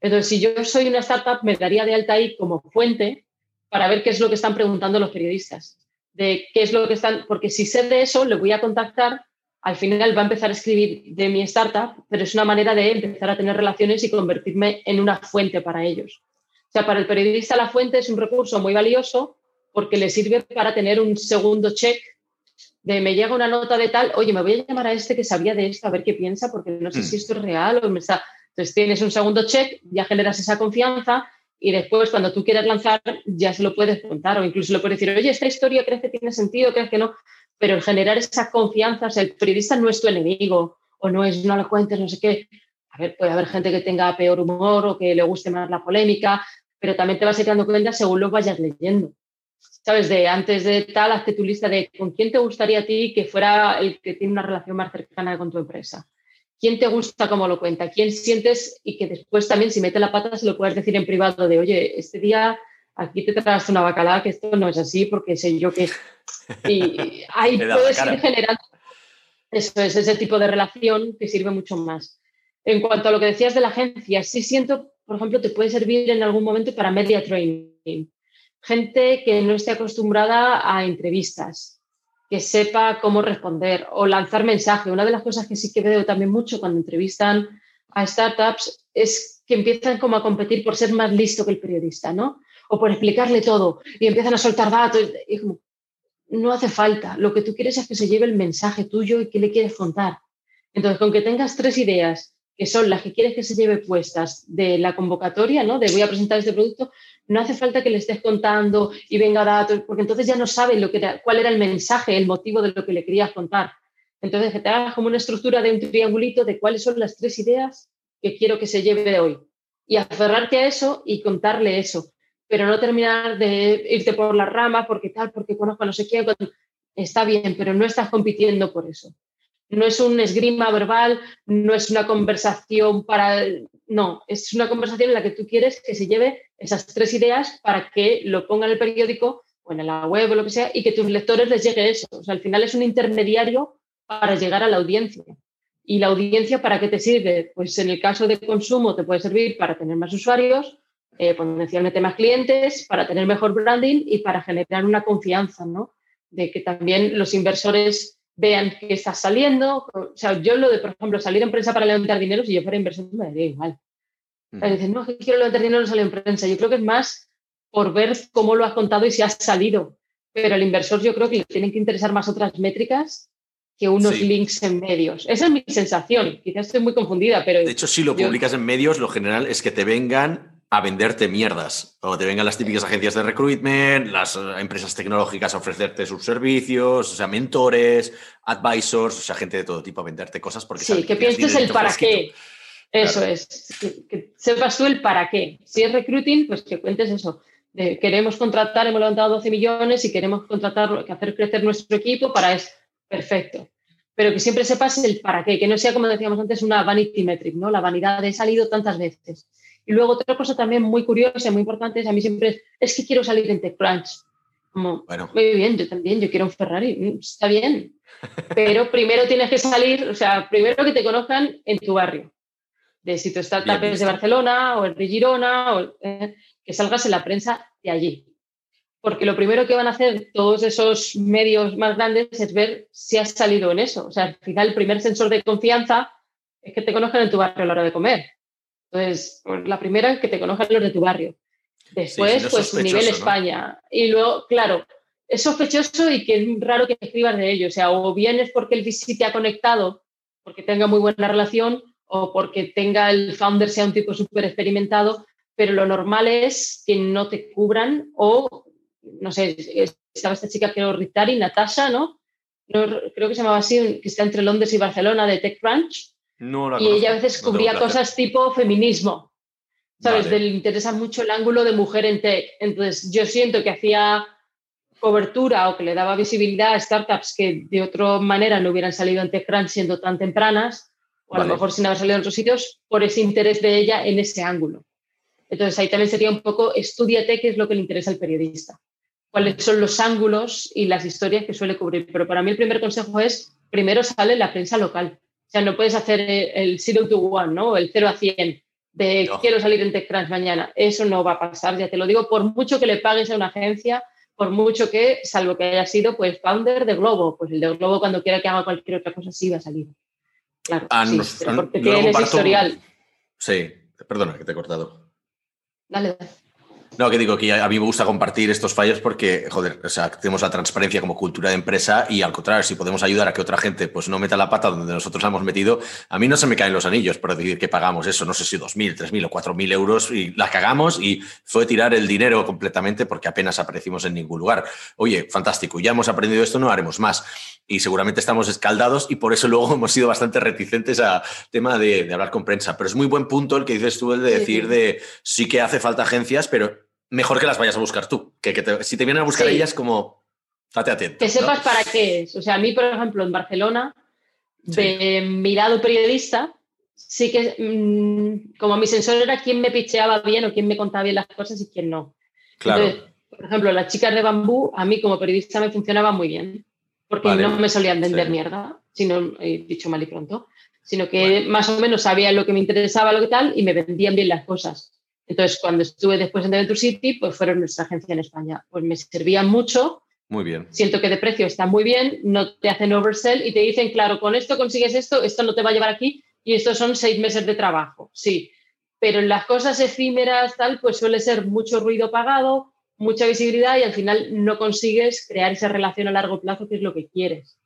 S2: Entonces, si yo soy una startup, me daría de alta ahí como fuente para ver qué es lo que están preguntando los periodistas de qué es lo que están, porque si sé de eso, le voy a contactar, al final va a empezar a escribir de mi startup, pero es una manera de empezar a tener relaciones y convertirme en una fuente para ellos. O sea, para el periodista la fuente es un recurso muy valioso porque le sirve para tener un segundo check de me llega una nota de tal, oye, me voy a llamar a este que sabía de esto, a ver qué piensa, porque no sé si mm. esto es real o me está... Entonces tienes un segundo check, ya generas esa confianza y después cuando tú quieras lanzar ya se lo puedes contar o incluso le puedes decir, oye, esta historia crees que tiene sentido, crees que no, pero el generar esa confianza, o sea, el periodista no es tu enemigo o no es, no lo cuentes, no sé qué. A ver, puede haber gente que tenga peor humor o que le guste más la polémica, pero también te vas a ir dando cuenta según lo vayas leyendo. ¿Sabes? De antes de tal, hazte tu lista de con quién te gustaría a ti que fuera el que tiene una relación más cercana con tu empresa quién te gusta cómo lo cuenta, quién sientes y que después también si mete la pata se lo puedes decir en privado de, oye, este día aquí te traes una bacalada, que esto no es así porque sé yo que... Y ahí puedes ir generando eso es ese tipo de relación que sirve mucho más. En cuanto a lo que decías de la agencia, sí siento, por ejemplo, te puede servir en algún momento para media training. Gente que no esté acostumbrada a entrevistas, que sepa cómo responder o lanzar mensaje. Una de las cosas que sí que veo también mucho cuando entrevistan a startups es que empiezan como a competir por ser más listo que el periodista, ¿no? O por explicarle todo y empiezan a soltar datos no hace falta. Lo que tú quieres es que se lleve el mensaje tuyo y qué le quieres contar. Entonces, con que tengas tres ideas que son las que quieres que se lleve puestas de la convocatoria, ¿no? De voy a presentar este producto, no hace falta que le estés contando y venga datos, porque entonces ya no sabe lo que cuál era el mensaje, el motivo de lo que le querías contar. Entonces, que te hagas como una estructura de un triangulito de cuáles son las tres ideas que quiero que se lleve de hoy. Y aferrarte a eso y contarle eso. Pero no terminar de irte por la rama porque tal, porque conozco no sé quién. Está bien, pero no estás compitiendo por eso. No es un esgrima verbal, no es una conversación para... No, es una conversación en la que tú quieres que se lleve esas tres ideas para que lo ponga en el periódico o en la web o lo que sea y que tus lectores les llegue eso. O sea, al final es un intermediario para llegar a la audiencia. ¿Y la audiencia para qué te sirve? Pues en el caso de consumo te puede servir para tener más usuarios, eh, potencialmente más clientes, para tener mejor branding y para generar una confianza, ¿no? De que también los inversores vean que estás saliendo. O sea, yo lo de, por ejemplo, salir en prensa para levantar dinero, si yo fuera inversor me daría igual. Mm. Dicen, no, que quiero levantar dinero, no sale en prensa. Yo creo que es más por ver cómo lo has contado y si has salido. Pero al inversor yo creo que le tienen que interesar más otras métricas que unos links en medios. Esa es mi sensación. Quizás estoy muy confundida, pero...
S1: De hecho, si lo publicas en medios, lo general es que te vengan a venderte mierdas. O te vengan las típicas agencias de recruitment, las eh, empresas tecnológicas a ofrecerte sus servicios, o sea, mentores, advisors, o sea, gente de todo tipo a venderte cosas. Porque
S2: sí, que pienses el para qué. Eso es. Que, sepas tú el para qué. Si es recruiting, pues que cuentes eso. queremos contratar, hemos levantado 12 millones y queremos contratar, hacer crecer nuestro equipo para eso perfecto. Pero que siempre sepas el para qué, que no sea, como decíamos antes, una vanity metric, ¿no? La vanidad de he salido tantas veces. Y luego otra cosa también muy curiosa muy importante es a mí siempre es, es que quiero salir en TechCrunch. Como, bueno. muy bien, yo también, yo quiero un Ferrari, mm, está bien. Pero primero tienes que salir, o sea, primero que te conozcan en tu barrio. De si tu startup es de Barcelona o es de Girona, o, eh, que salgas en la prensa de allí porque lo primero que van a hacer todos esos medios más grandes es ver si has salido en eso. O sea, al final el primer sensor de confianza es que te conozcan en tu barrio a la hora de comer. Entonces, la primera es que te conozcan los de tu barrio. Después, pues nivel España. Y luego, claro, es sospechoso y que es raro que escribas de ello. O sea, o bien es porque el VC te ha conectado, porque tenga muy buena relación, o porque tenga el founder sea un tipo súper experimentado, pero lo normal es que no te cubran o no sé, estaba esta chica, creo, Ritari, Natasha, ¿no? Creo que se llamaba así, que está entre Londres y Barcelona, de TechCrunch. No y ella a veces cubría cosas tipo feminismo. ¿Sabes? Le interesa mucho el ángulo de mujer en tech. Entonces, yo siento que hacía cobertura o que le daba visibilidad a startups que de otra manera no hubieran salido en TechCrunch siendo tan tempranas, o a lo mejor sin haber salido en otros sitios, por ese interés de ella en ese ángulo. Entonces, ahí también sería un poco, estudiate qué es lo que le interesa al periodista cuáles son los ángulos y las historias que suele cubrir. Pero para mí el primer consejo es, primero sale la prensa local. O sea, no puedes hacer el zero to one, ¿no? El 0 a 100 de quiero salir en TechCrunch mañana. Eso no va a pasar, ya te lo digo, por mucho que le pagues a una agencia, por mucho que, salvo que haya sido pues founder de Globo, pues el de Globo cuando quiera que haga cualquier otra cosa sí va a salir. Claro, ah, sí, porque tiene historial.
S1: Sí, perdona que te he cortado.
S2: Dale, dale.
S1: No, que digo que a mí me gusta compartir estos fallos porque, joder, o sea, tenemos la transparencia como cultura de empresa y al contrario, si podemos ayudar a que otra gente pues no meta la pata donde nosotros la hemos metido, a mí no se me caen los anillos por decir que pagamos eso, no sé si 2.000, 3.000 o 4.000 euros y la cagamos y fue tirar el dinero completamente porque apenas aparecimos en ningún lugar. Oye, fantástico, ya hemos aprendido esto, no haremos más. Y seguramente estamos escaldados y por eso luego hemos sido bastante reticentes a tema de, de hablar con prensa. Pero es muy buen punto el que dices tú, el de decir de sí que hace falta agencias, pero mejor que las vayas a buscar tú. Que, si te vienen a buscar ellas, como, date atento.
S2: Que sepas para qué es. O sea, a mí, por ejemplo, en Barcelona, de mirado periodista, sí que, mm, como mi sensor era quién me picheaba bien o quién me contaba bien las cosas y quién no. Claro. por ejemplo, las chicas de bambú, a mí como periodista me funcionaba muy bien, porque no me solían vender mierda, sino, he dicho mal y pronto, sino que más o menos sabían lo que me interesaba, lo que tal, y me vendían bien las cosas. Entonces, cuando estuve después en Venture City, pues fueron nuestra agencia en España. Pues me servían mucho.
S1: Muy bien.
S2: Siento que de precio está muy bien, no te hacen oversell y te dicen, claro, con esto consigues esto, esto no te va a llevar aquí y estos son seis meses de trabajo. Sí, pero en las cosas efímeras, tal, pues suele ser mucho ruido pagado, mucha visibilidad y al final no consigues crear esa relación a largo plazo que es lo que quieres.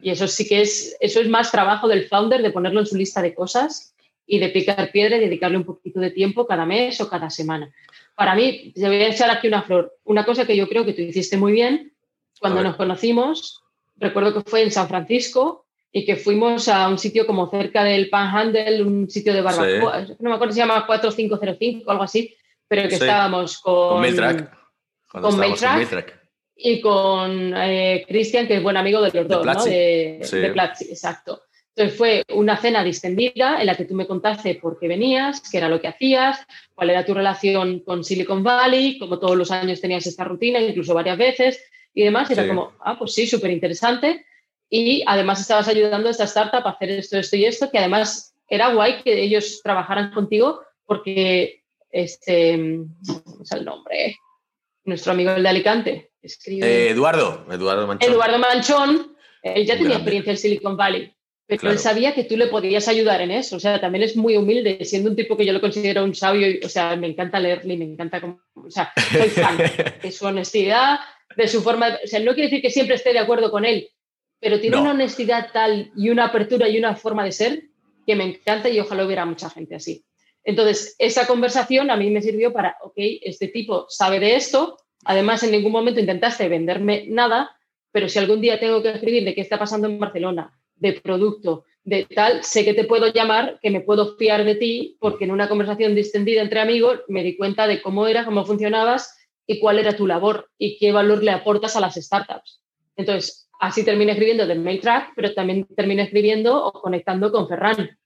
S2: Y eso sí que es, eso es más trabajo del founder de ponerlo en su lista de cosas y de picar piedra y dedicarle un poquito de tiempo cada mes o cada semana. Para mí, te voy a echar aquí una flor. Una cosa que yo creo que tú hiciste muy bien cuando nos conocimos, recuerdo que fue en San Francisco y que fuimos a un sitio como cerca del Panhandle, un sitio de barbacoa, no me acuerdo si se llama 4505 o algo así, pero que estábamos con...
S1: Con Mailtrack.
S2: Con Mailtrack. Y con eh, Cristian, que es buen amigo de los dos, ¿no? De, de Platzi, exacto. Entonces fue una cena distendida en la que tú me contaste por qué venías, qué era lo que hacías, cuál era tu relación con Silicon Valley, como todos los años tenías esta rutina, incluso varias veces y demás. Y era como, ah, pues sí, súper interesante. Y además estabas ayudando a esta startup a hacer esto, esto y esto, que además era guay que ellos trabajaran contigo porque, este, ¿cómo es el nombre? Nuestro amigo el de Alicante.
S1: Escribe... Eh, Eduardo, Eduardo Manchón.
S2: Eduardo Manchón, él ya tenía experiencia en Silicon Valley pero él sabía que tú le podías ayudar en eso. O sea, también es muy humilde, siendo un tipo que yo lo considero un sabio. o sea, me encanta leerle, me encanta. Como, o sea, soy fan de su honestidad, de su forma. o sea, no quiere decir que siempre esté de acuerdo con él, pero tiene una honestidad tal y una apertura y una forma de ser que me encanta y ojalá hubiera mucha gente así. Entonces, esa conversación a mí me sirvió para, ok, este tipo sabe de esto. Además, en ningún momento intentaste venderme nada, pero si algún día tengo que escribir de qué está pasando en Barcelona de producto, de tal, sé que te puedo llamar, que me puedo fiar de ti, porque en una conversación distendida entre amigos me di cuenta de cómo era, cómo funcionabas y cuál era tu labor y qué valor le aportas a las startups. Entonces, así terminé escribiendo de Mailtrack, pero también terminé escribiendo o conectando con Ferran,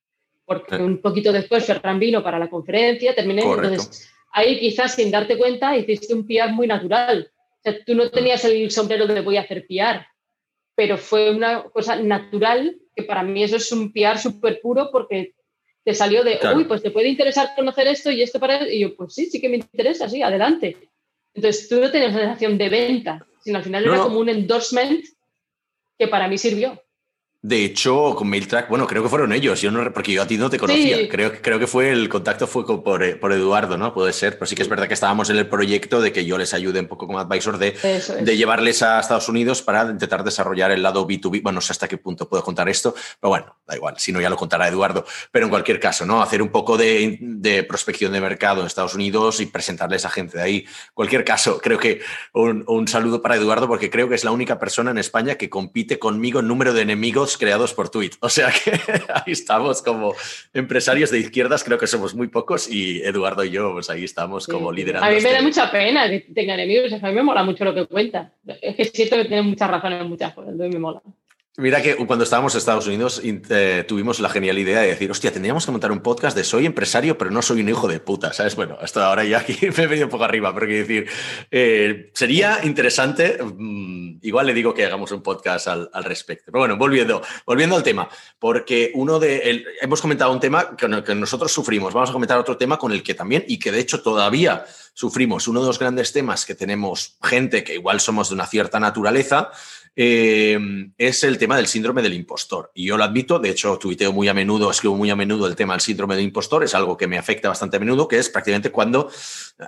S2: porque un poquito después Ferran vino para la conferencia, terminé, entonces ahí quizás sin darte cuenta hiciste un PR muy natural. O sea, tú no tenías el sombrero de voy a hacer PR, pero fue una cosa natural, que para mí eso es un PR súper puro porque te salió de, uy, pues te puede interesar conocer esto y esto para... Y yo, pues sí, sí que me interesa, sí, adelante. Entonces tú no tenías sensación de venta, sino al final era como un endorsement que para mí sirvió.
S1: De hecho, con MailTrack, bueno, creo que fueron ellos, yo no, porque yo a ti no te conocía. Creo, creo que fue el contacto fue por, por, Eduardo, ¿no? Puede ser, pero sí que es verdad que estábamos en el proyecto de que yo les ayude un poco como advisor de, de llevarles a Estados Unidos para intentar desarrollar el lado B2B. Bueno, no sé hasta qué punto puedo contar esto, pero bueno, da igual, si no ya lo contará Eduardo. Pero en cualquier caso, ¿no? Hacer un poco de, de prospección de mercado en Estados Unidos y presentarles a gente de ahí. En cualquier caso, creo que un, un saludo para Eduardo porque creo que es la única persona en España que compite conmigo en número de enemigos creados por Twitter. O sea que ahí estamos como empresarios de izquierdas, creo que somos muy pocos y Eduardo y yo, pues ahí estamos como liderando.
S2: A mí me da este mucha pena que tenga enemigos, a mí me mola mucho lo que cuenta. Es que siento que tiene muchas razones en muchas cosas, entonces me mola.
S1: Mira que cuando estábamos en Estados Unidos eh, tuvimos la genial idea de decir, hostia, tendríamos que montar un podcast de soy empresario, pero no soy un hijo de puta, ¿sabes? Bueno, hasta ahora ya aquí me he venido un poco arriba, pero quiero decir, eh, sería interesante, mm, igual le digo que hagamos un podcast al, respecto. Pero bueno, volviendo, volviendo al tema, porque uno de, hemos comentado un tema con el que nosotros sufrimos, vamos a comentar otro tema con el que también, y que de hecho todavía sufrimos, uno de los grandes temas que tenemos gente que igual somos de una cierta naturaleza, eh, es el tema del síndrome del impostor. Y yo lo admito, de hecho, tuiteo muy a menudo, escribo muy a menudo el tema del síndrome del impostor, es algo que me afecta bastante a menudo, que es prácticamente cuando,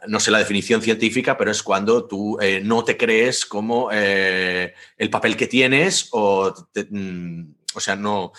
S1: no sé la definición científica, pero es cuando tú eh, no te crees como eh, el papel que tienes o... Mm, o sea, no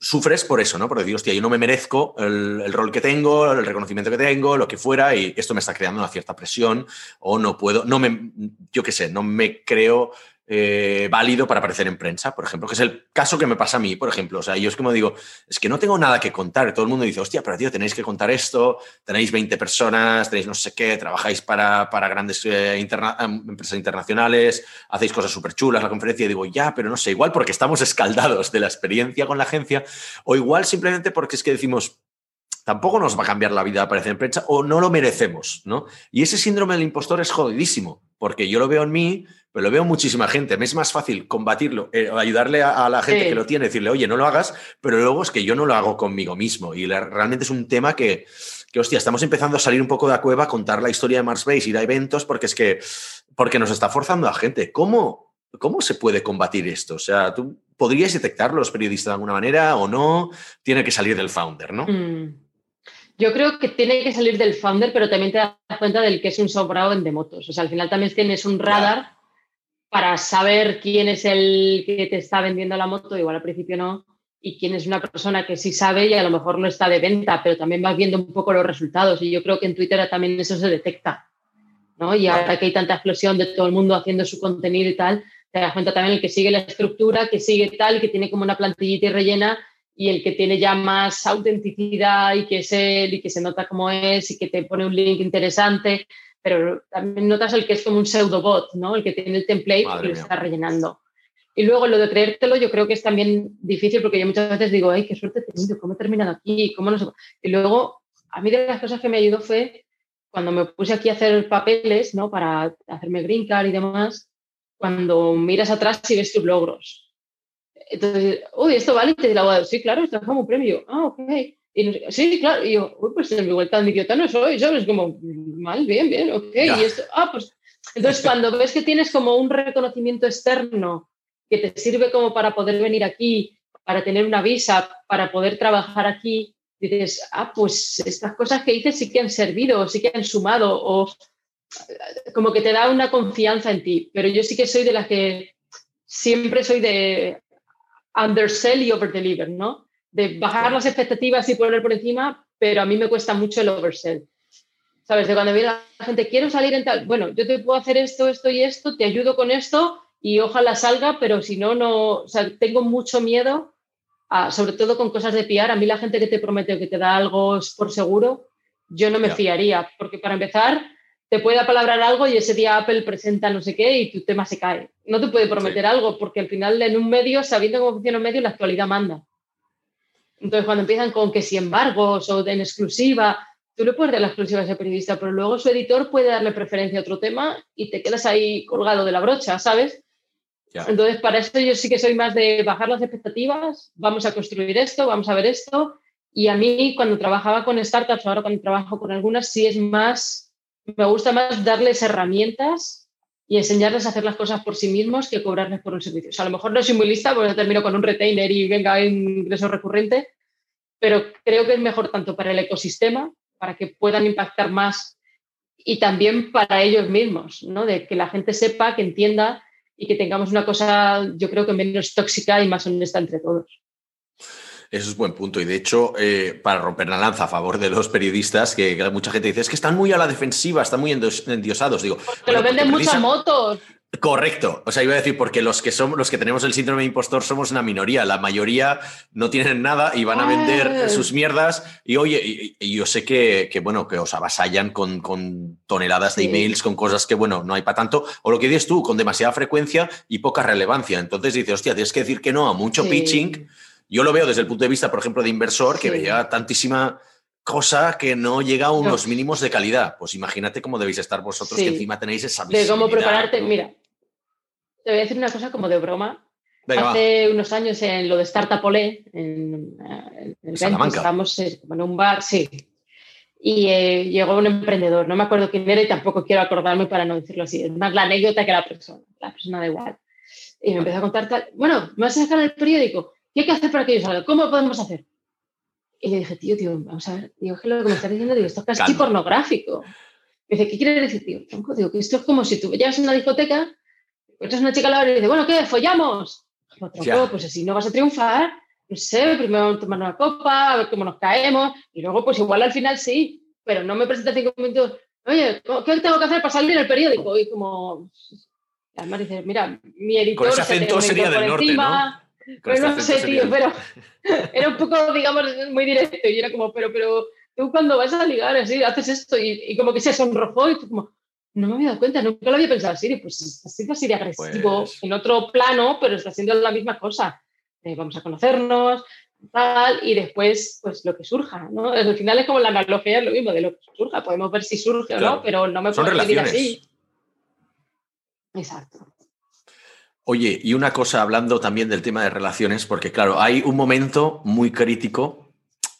S1: sufres por eso, ¿no? Por decir, hostia, yo no me merezco el, el, rol que tengo, el reconocimiento que tengo, lo que fuera, y esto me está creando una cierta presión, o no puedo, no me, yo qué sé, no me creo eh, válido para aparecer en prensa, por ejemplo, que es el caso que me pasa a mí, por ejemplo. O sea, yo es como digo, es que no tengo nada que contar. Todo el mundo dice, hostia, pero tío, tenéis que contar esto, tenéis 20 personas, tenéis no sé qué, trabajáis para, para grandes eh, em, empresas internacionales, hacéis cosas súper chulas, la conferencia, y digo, ya, pero no sé, igual porque estamos escaldados de la experiencia con la agencia, o igual simplemente porque es que decimos, tampoco nos va a cambiar la vida aparecer en prensa o no lo merecemos, ¿no? Y ese síndrome del impostor es jodidísimo, porque yo lo veo en mí, pero lo veo muchísima gente. Me es más fácil combatirlo, eh, ayudarle a, la gente que lo tiene, decirle, oye, no lo hagas, pero luego es que yo no lo hago conmigo mismo. Y realmente es un tema que, que, hostia, estamos empezando a salir un poco de la cueva, contar la historia de Mars Base, ir a eventos, porque es que, porque nos está forzando a gente. ¿Cómo, cómo se puede combatir esto? O sea, tú podrías detectarlo los periodistas de alguna manera o no, tiene que salir del founder, ¿no?
S2: Mm. Yo creo que tiene que salir del founder, pero también te das cuenta del que es un sobrado en de motos. O sea, al final también tienes un radar para saber quién es el que te está vendiendo la moto, igual al principio no, y quién es una persona que sí sabe y a lo mejor no está de venta, pero también vas viendo un poco los resultados. Y yo creo que en Twitter también eso se detecta. ¿no? Y ahora que hay tanta explosión de todo el mundo haciendo su contenido y tal, te das cuenta también el que sigue la estructura, que sigue tal, que tiene como una plantillita y rellena, y el que tiene ya más autenticidad y que es él y que se nota cómo es y que te pone un link interesante, pero también notas el que es como un pseudo-bot, ¿no? El que tiene el template y lo está rellenando. Y luego lo de creértelo yo creo que es también difícil porque yo muchas veces digo, ay, qué suerte he tenido, cómo he terminado aquí, cómo no sé. Y luego, a mí de las cosas que me ayudó fue cuando me puse aquí a hacer papeles, ¿no? Para hacerme green card y demás, cuando miras atrás y ves tus logros. Entonces, uy, esto vale, te la sí, claro, esto es como un premio. Ah, ok. Y, sí, claro. Y yo, uy, pues en mi vuelta de idiota no soy, ¿sabes? Como, mal, bien, bien, ok. Y esto, ah, pues. Entonces, cuando ves que tienes como un reconocimiento externo que te sirve como para poder venir aquí, para tener una visa, para poder trabajar aquí, dices, ah, pues estas cosas que hice sí que han servido, sí que han sumado, o como que te da una confianza en ti. Pero yo sí que soy de las que siempre soy de undersell y overdeliver, ¿no? De bajar las expectativas y poner por encima, pero a mí me cuesta mucho el oversell. ¿Sabes? De cuando viene la gente, quiero salir en tal, bueno, yo te puedo hacer esto, esto y esto, te ayudo con esto y ojalá salga, pero si no, no, o sea, tengo mucho miedo, sobre todo con cosas de piar. A mí la gente que te promete o que te da algo por seguro, yo no me fiaría, porque para empezar, te puede apalabrar algo y ese día Apple presenta no sé qué y tu tema se cae. No te puede prometer algo, porque al final en un medio, sabiendo cómo funciona un medio, la actualidad manda. Entonces, cuando empiezan con que si embargos o en exclusiva, tú le puedes dar la exclusiva a ese periodista, pero luego su editor puede darle preferencia a otro tema y te quedas ahí colgado de la brocha, ¿sabes? Entonces, para eso yo sí que soy más de bajar las expectativas, vamos a construir esto, vamos a ver esto. Y a mí, cuando trabajaba con startups, ahora cuando trabajo con algunas, sí es más, me gusta más darles herramientas y enseñarles a hacer las cosas por sí mismos que cobrarles por un servicio. O sea, a lo mejor no soy muy lista, porque termino con un retainer y venga ingreso recurrente, pero creo que es mejor tanto para el ecosistema, para que puedan impactar más y también para ellos mismos, ¿no? De que la gente sepa, que entienda y que tengamos una cosa, yo creo que menos tóxica y más honesta entre todos.
S1: Eso es buen punto. Y de hecho, eh, para romper la lanza a favor de los periodistas, que, mucha gente dice, es que están muy a la defensiva, están muy endiosados. Digo,
S2: que lo venden muchas motos.
S1: Correcto. O sea, iba a decir, porque los que somos, los que tenemos el síndrome de impostor somos una minoría. La mayoría no tienen nada y van a vender sus mierdas. Y oye, y, yo sé que, bueno, que os avasallan con, con toneladas de emails, con cosas que, bueno, no hay para tanto. O lo que dices tú, con demasiada frecuencia y poca relevancia. Entonces dices, hostia, tienes que decir que no a mucho pitching. Yo lo veo desde el punto de vista, por ejemplo, de inversor, que veía tantísima cosa que no llega a unos mínimos de calidad. Pues imagínate cómo debéis estar vosotros, que encima tenéis esa visibilidad.
S2: De cómo prepararte. Mira, te voy a decir una cosa como de broma. Hace unos años en lo de Startup Olé, en, en, en estábamos en un bar, sí. Y eh, llegó un emprendedor, no me acuerdo quién era y tampoco quiero acordarme para no decirlo así. Es más la anécdota que la persona, la persona da igual. Y me empezó a contar tal, bueno, me vas a sacar el periódico, ¿qué hay que hacer para que yo salga? ¿Cómo podemos hacer? Y le dije, tío, tío, vamos a ver, digo, que lo que me estás diciendo, digo, esto es casi pornográfico. Me dice, ¿qué quiere decir, tío? Digo, que esto es como si tú llevas a una discoteca entonces una chica a la hora y dice, bueno, ¿qué? ¿Follamos? pues así no vas a triunfar. No sé, primero vamos a tomar una copa, a ver cómo nos caemos, y luego, pues igual al final sí, pero no me presenta cinco minutos. Oye, ¿qué tengo que hacer para salir en el periódico? Y como. Además dice, mira, mi editor.
S1: Con ese acento sería del norte, ¿no?
S2: Pero no sé, tío, pero era un poco, digamos, muy directo. Y era como, pero, pero tú cuando vas a ligar así, haces esto y, y como que se sonrojó y tú como, no me había dado cuenta, nunca lo había pensado así. Pues está siendo así de agresivo pues en otro plano, pero está haciendo la misma cosa. Eh, vamos a conocernos, tal, y después, pues lo que surja, ¿no? Al final es como la analogía, es lo mismo, de lo que surja. Podemos ver si surge o no, pero no me puedo decir así. Exacto.
S1: Oye, y una cosa hablando también del tema de relaciones, porque claro, hay un momento muy crítico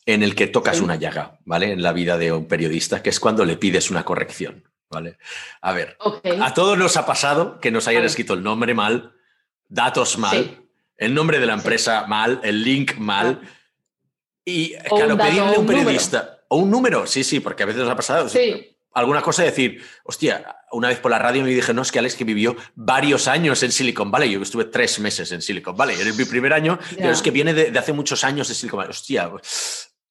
S1: en el que tocas una llaga, ¿vale? En la vida de un periodista, que es cuando le pides una corrección. ¿vale? A ver, a todos nos ha pasado que nos hayan escrito el nombre mal, datos mal, el nombre de la empresa mal, el link mal. Y claro, pedirle a un periodista, o un número, sí, sí, porque a veces nos ha pasado. Sí. Alguna cosa y decir, hostia, una vez por la radio me dije, no, es que Alex que vivió varios años en Silicon Valley. Yo estuve tres meses en Silicon Valley. Era mi primer año, pero es que viene de, hace muchos años de Silicon Valley. Hostia.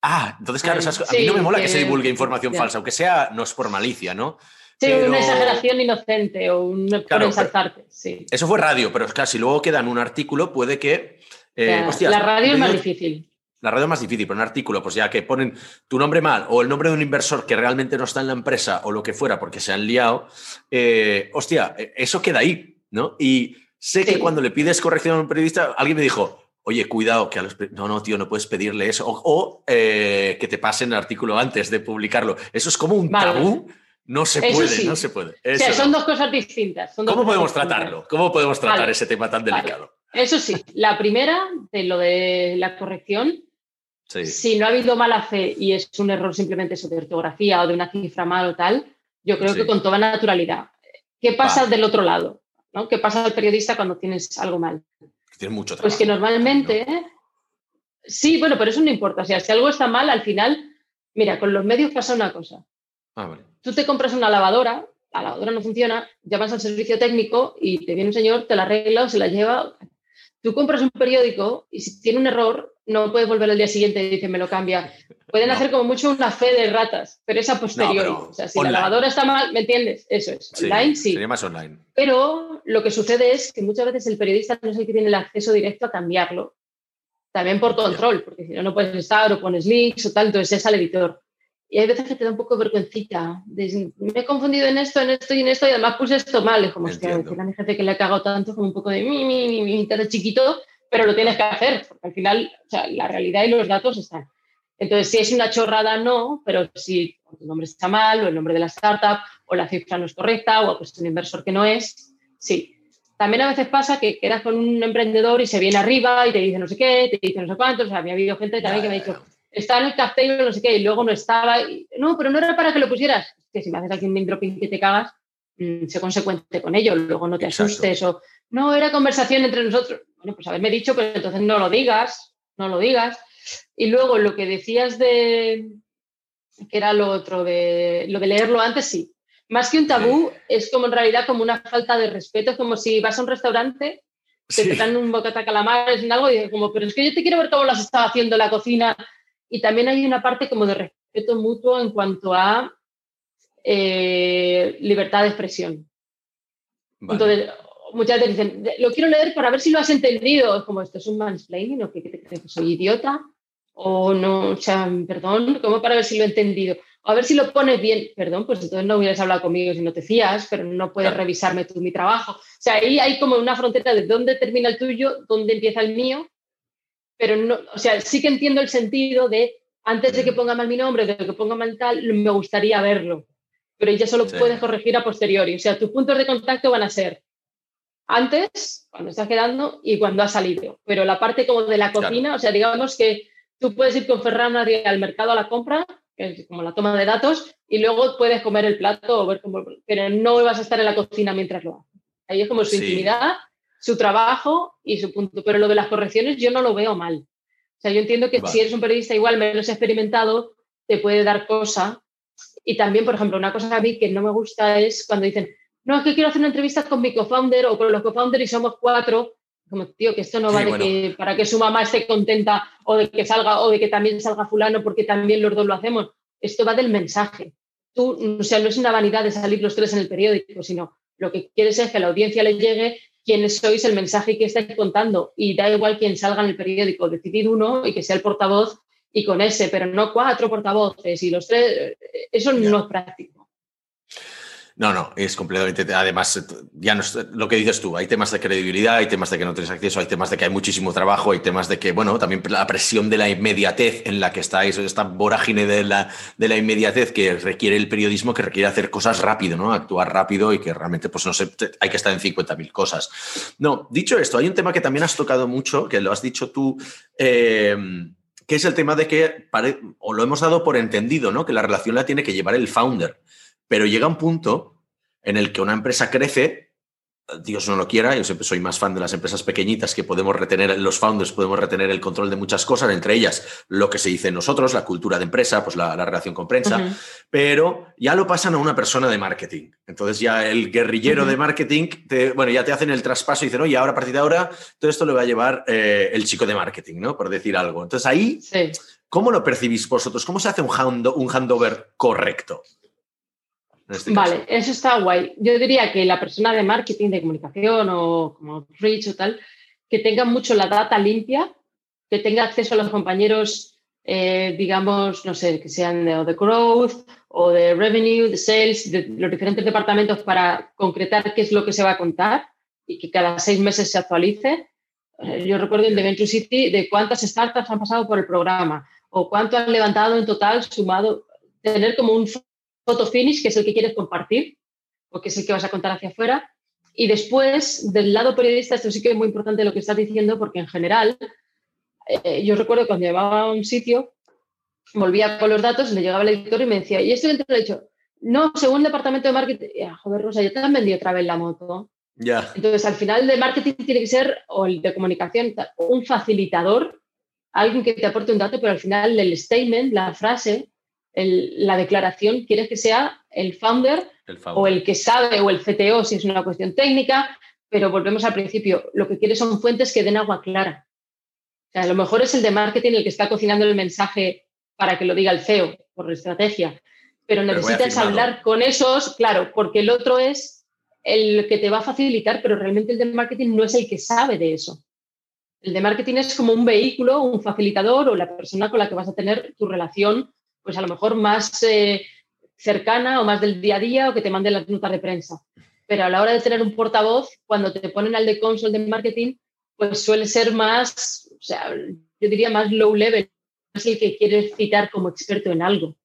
S1: Ah, entonces, claro, a mí no me mola que, se divulgue información falsa, aunque sea, no es por malicia, ¿no?
S2: Sí, una exageración inocente o un por ensalzarte. Sí.
S1: Eso fue radio, pero claro, si luego queda en un artículo, puede que.
S2: Eh, la radio es más difícil.
S1: La radio es más difícil, pero un artículo, pues ya que ponen tu nombre mal o el nombre de un inversor que realmente no está en la empresa o lo que fuera porque se han liado, eh, hostia, e, eso queda ahí, ¿no? Y sé que cuando le pides corrección a un periodista, alguien me dijo, oye, cuidado, que a los... No, no, tío, no puedes pedirle eso. O, eh, que te pasen el artículo antes de publicarlo. Eso es como un tabú. No se puede, no se puede.
S2: o sea, son dos cosas distintas.
S1: ¿Cómo podemos tratarlo? ¿Cómo podemos tratar ese tema tan delicado?
S2: Eso sí, la primera, de lo de la corrección, si no ha habido mala fe y es un error simplemente de ortografía o de una cifra mal o tal, yo creo que con toda naturalidad. ¿Qué pasa del otro lado? ¿no? ¿Qué pasa al periodista cuando tienes algo mal?
S1: Tienes mucho
S2: trabajo, Pues que normalmente... Sí, bueno, pero eso no importa. O sea, si algo está mal, al final, mira, con los medios pasa una cosa. Ah, Tú te compras una lavadora, la lavadora no funciona, llamas al servicio técnico y te viene un señor, te la arregla o se la lleva. Tú compras un periódico y si tiene un error, no puedes volver al día siguiente y decir, me lo cambia. Pueden hacer como mucho una fe de ratas, pero es a posteriori. o sea, si la lavadora está mal, ¿me entiendes? Eso es. online sí.
S1: Sería más online.
S2: Pero lo que sucede es que muchas veces el periodista no es el que tiene el acceso directo a cambiarlo. También por control, porque si no, no puedes estar o pones links o tal, entonces es al editor. Y hay veces que te da un poco de vergüencita. me he confundido en esto, en esto y en esto, y además puse esto mal. Es como, hostia, a mi jefe que le ha cagado tanto, como un poco de mi, mi, mi, mi, mi chiquito, pero lo tienes que hacer, porque al final o sea, la realidad y los datos están. Entonces, si es una chorrada, no, pero si tu nombre está mal, o el nombre de la startup, o la cifra no es correcta, o ha puesto un inversor que no es, sí. También a veces pasa que quedas con un emprendedor y se viene arriba y te dice no sé qué, te dice no sé cuánto. O sea, había habido gente también que me ha dicho, está en el cartel no sé qué, y luego no estaba. no, pero no era para que lo pusieras. Que si me haces aquí un dropping que te cagas, mm, sé consecuente con ello, luego no te asustes o no, era conversación entre nosotros. Bueno, pues haberme dicho, pero entonces no lo digas, no lo digas. Y luego lo que decías de, que era lo otro, de lo de leerlo antes, sí. Más que un tabú, es como en realidad como una falta de respeto, es como si vas a un restaurante, te dan un bocata calamares y algo, y dices como, pero es que yo te quiero ver cómo las estaba haciendo en la cocina. Y también hay una parte como de respeto mutuo en cuanto a eh, libertad de expresión. Entonces, muchas veces dicen, lo quiero leer para ver si lo has entendido. Es como, esto es un mansplaining, ¿o qué te crees? ¿Que soy idiota? O no, o sea, perdón, ¿cómo para ver si lo he entendido? a ver si lo pones bien. Perdón, pues entonces no hubieras hablado conmigo si no te fías, pero no puedes revisarme tú mi trabajo. O sea, ahí hay como una frontera de dónde termina el tuyo, dónde empieza el mío, pero no, o sea, sí que entiendo el sentido de antes de que ponga mal mi nombre, de que ponga mal tal, me gustaría verlo. Pero ya solo puedes corregir a posteriori. O sea, tus puntos de contacto van a ser antes, cuando estás quedando y cuando has salido. Pero la parte como de la cocina, o sea, digamos que tú puedes ir con Ferran al mercado a la compra, que es como la toma de datos, y luego puedes comer el plato o ver cómo, pero no vas a estar en la cocina mientras lo haces. Ahí es como su intimidad, su trabajo y su punto. Pero lo de las correcciones yo no lo veo mal. O sea, yo entiendo que si eres un periodista igual menos experimentado, te puede dar cosa. Y también, por ejemplo, una cosa a mí que no me gusta es cuando dicen, no, es que quiero hacer una entrevista con mi co-founder o con los co-founders y somos cuatro. Como, tío, que esto no vale que, para que su mamá esté contenta o de que salga o de que también salga fulano porque también los dos lo hacemos. Esto va del mensaje. Tú, o sea, no es una vanidad de salir los tres en el periódico, sino lo que quieres es que a la audiencia le llegue quiénes sois, el mensaje que estáis contando. Y da igual quién salga en el periódico, decidir uno y que sea el portavoz y con ese, pero no cuatro portavoces y los tres. Eso no es práctico.
S1: No, no, es completamente. Además, ya no es, lo que dices tú, hay temas de credibilidad, hay temas de que no tienes acceso, hay temas de que hay muchísimo trabajo, hay temas de que, bueno, también la presión de la inmediatez en la que estáis, esta vorágine de la, de la inmediatez que requiere el periodismo, que requiere hacer cosas rápido, ¿no? Actuar rápido y que realmente, pues no sé, hay que estar en 50.000 cosas. No, dicho esto, hay un tema que también has tocado mucho, que lo has dicho tú. Eh, que es el tema de que, o lo hemos dado por entendido, ¿no? Que la relación la tiene que llevar el founder. Pero llega un punto en el que una empresa crece Dios no lo quiera, yo siempre soy más fan de las empresas pequeñitas que podemos retener, los founders podemos retener el control de muchas cosas, entre ellas lo que se dice nosotros, la cultura de empresa, pues la, relación con prensa, pero ya lo pasan a una persona de marketing. Entonces ya el guerrillero de marketing, bueno, ya te hacen el traspaso y dicen, oye, ahora a partir de ahora todo esto lo va a llevar eh, el chico de marketing, ¿no? Por decir algo. Entonces ahí, ¿cómo lo percibís vosotros? ¿Cómo se hace un, un handover correcto?
S2: Este vale, eso está guay. Yo diría que la persona de marketing, de comunicación o como Rich o tal, que tenga mucho la data limpia, que tenga acceso a los compañeros, eh, digamos, no sé, que sean de, de, growth o de revenue, de sales, de los diferentes departamentos para concretar qué es lo que se va a contar y que cada seis meses se actualice. Eh, yo recuerdo en The Venture City de cuántas startups han pasado por el programa o cuánto han levantado en total sumado, tener como un photo finish, que es el que quieres compartir, o que es el que vas a contar hacia afuera. Y después, del lado periodista, esto sí que es muy importante lo que estás diciendo, porque en general, eh, yo recuerdo cuando llevaba a un sitio, volvía con los datos, le llegaba el editor y me decía, y esto dentro le he dicho, no, según el departamento de marketing, joder, Rosa, yo te han vendido otra vez la moto.
S1: Ya.
S2: Entonces, al final de marketing tiene que ser, o el de comunicación, un facilitador, alguien que te aporte un dato, pero al final el statement, la frase, la declaración quieres que sea el founder, o el que sabe o el CTO si es una cuestión técnica, pero volvemos al principio, lo que quieres son fuentes que den agua clara. O sea, a lo mejor es el de marketing el que está cocinando el mensaje para que lo diga el CEO por estrategia, pero necesitas hablar con esos, claro, porque el otro es el que te va a facilitar, pero realmente el de marketing no es el que sabe de eso. El de marketing es como un vehículo, un facilitador o la persona con la que vas a tener tu relación pues a lo mejor más eh, cercana o más del día a día o que te mande las notas de prensa. Pero a la hora de tener un portavoz, cuando te ponen al de console de marketing, pues suele ser más, o sea, yo diría más low level, es el que quieres citar como experto en algo.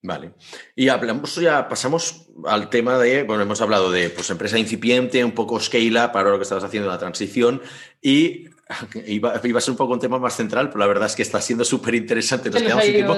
S1: Vale. Y hablamos ya, pasamos al tema de, bueno, hemos hablado de pues, empresa incipiente, un poco scale up para lo que estabas haciendo la transición y iba, iba, a ser un poco un tema más central, pero la verdad es que está siendo súper interesante, nos quedamos tiempo,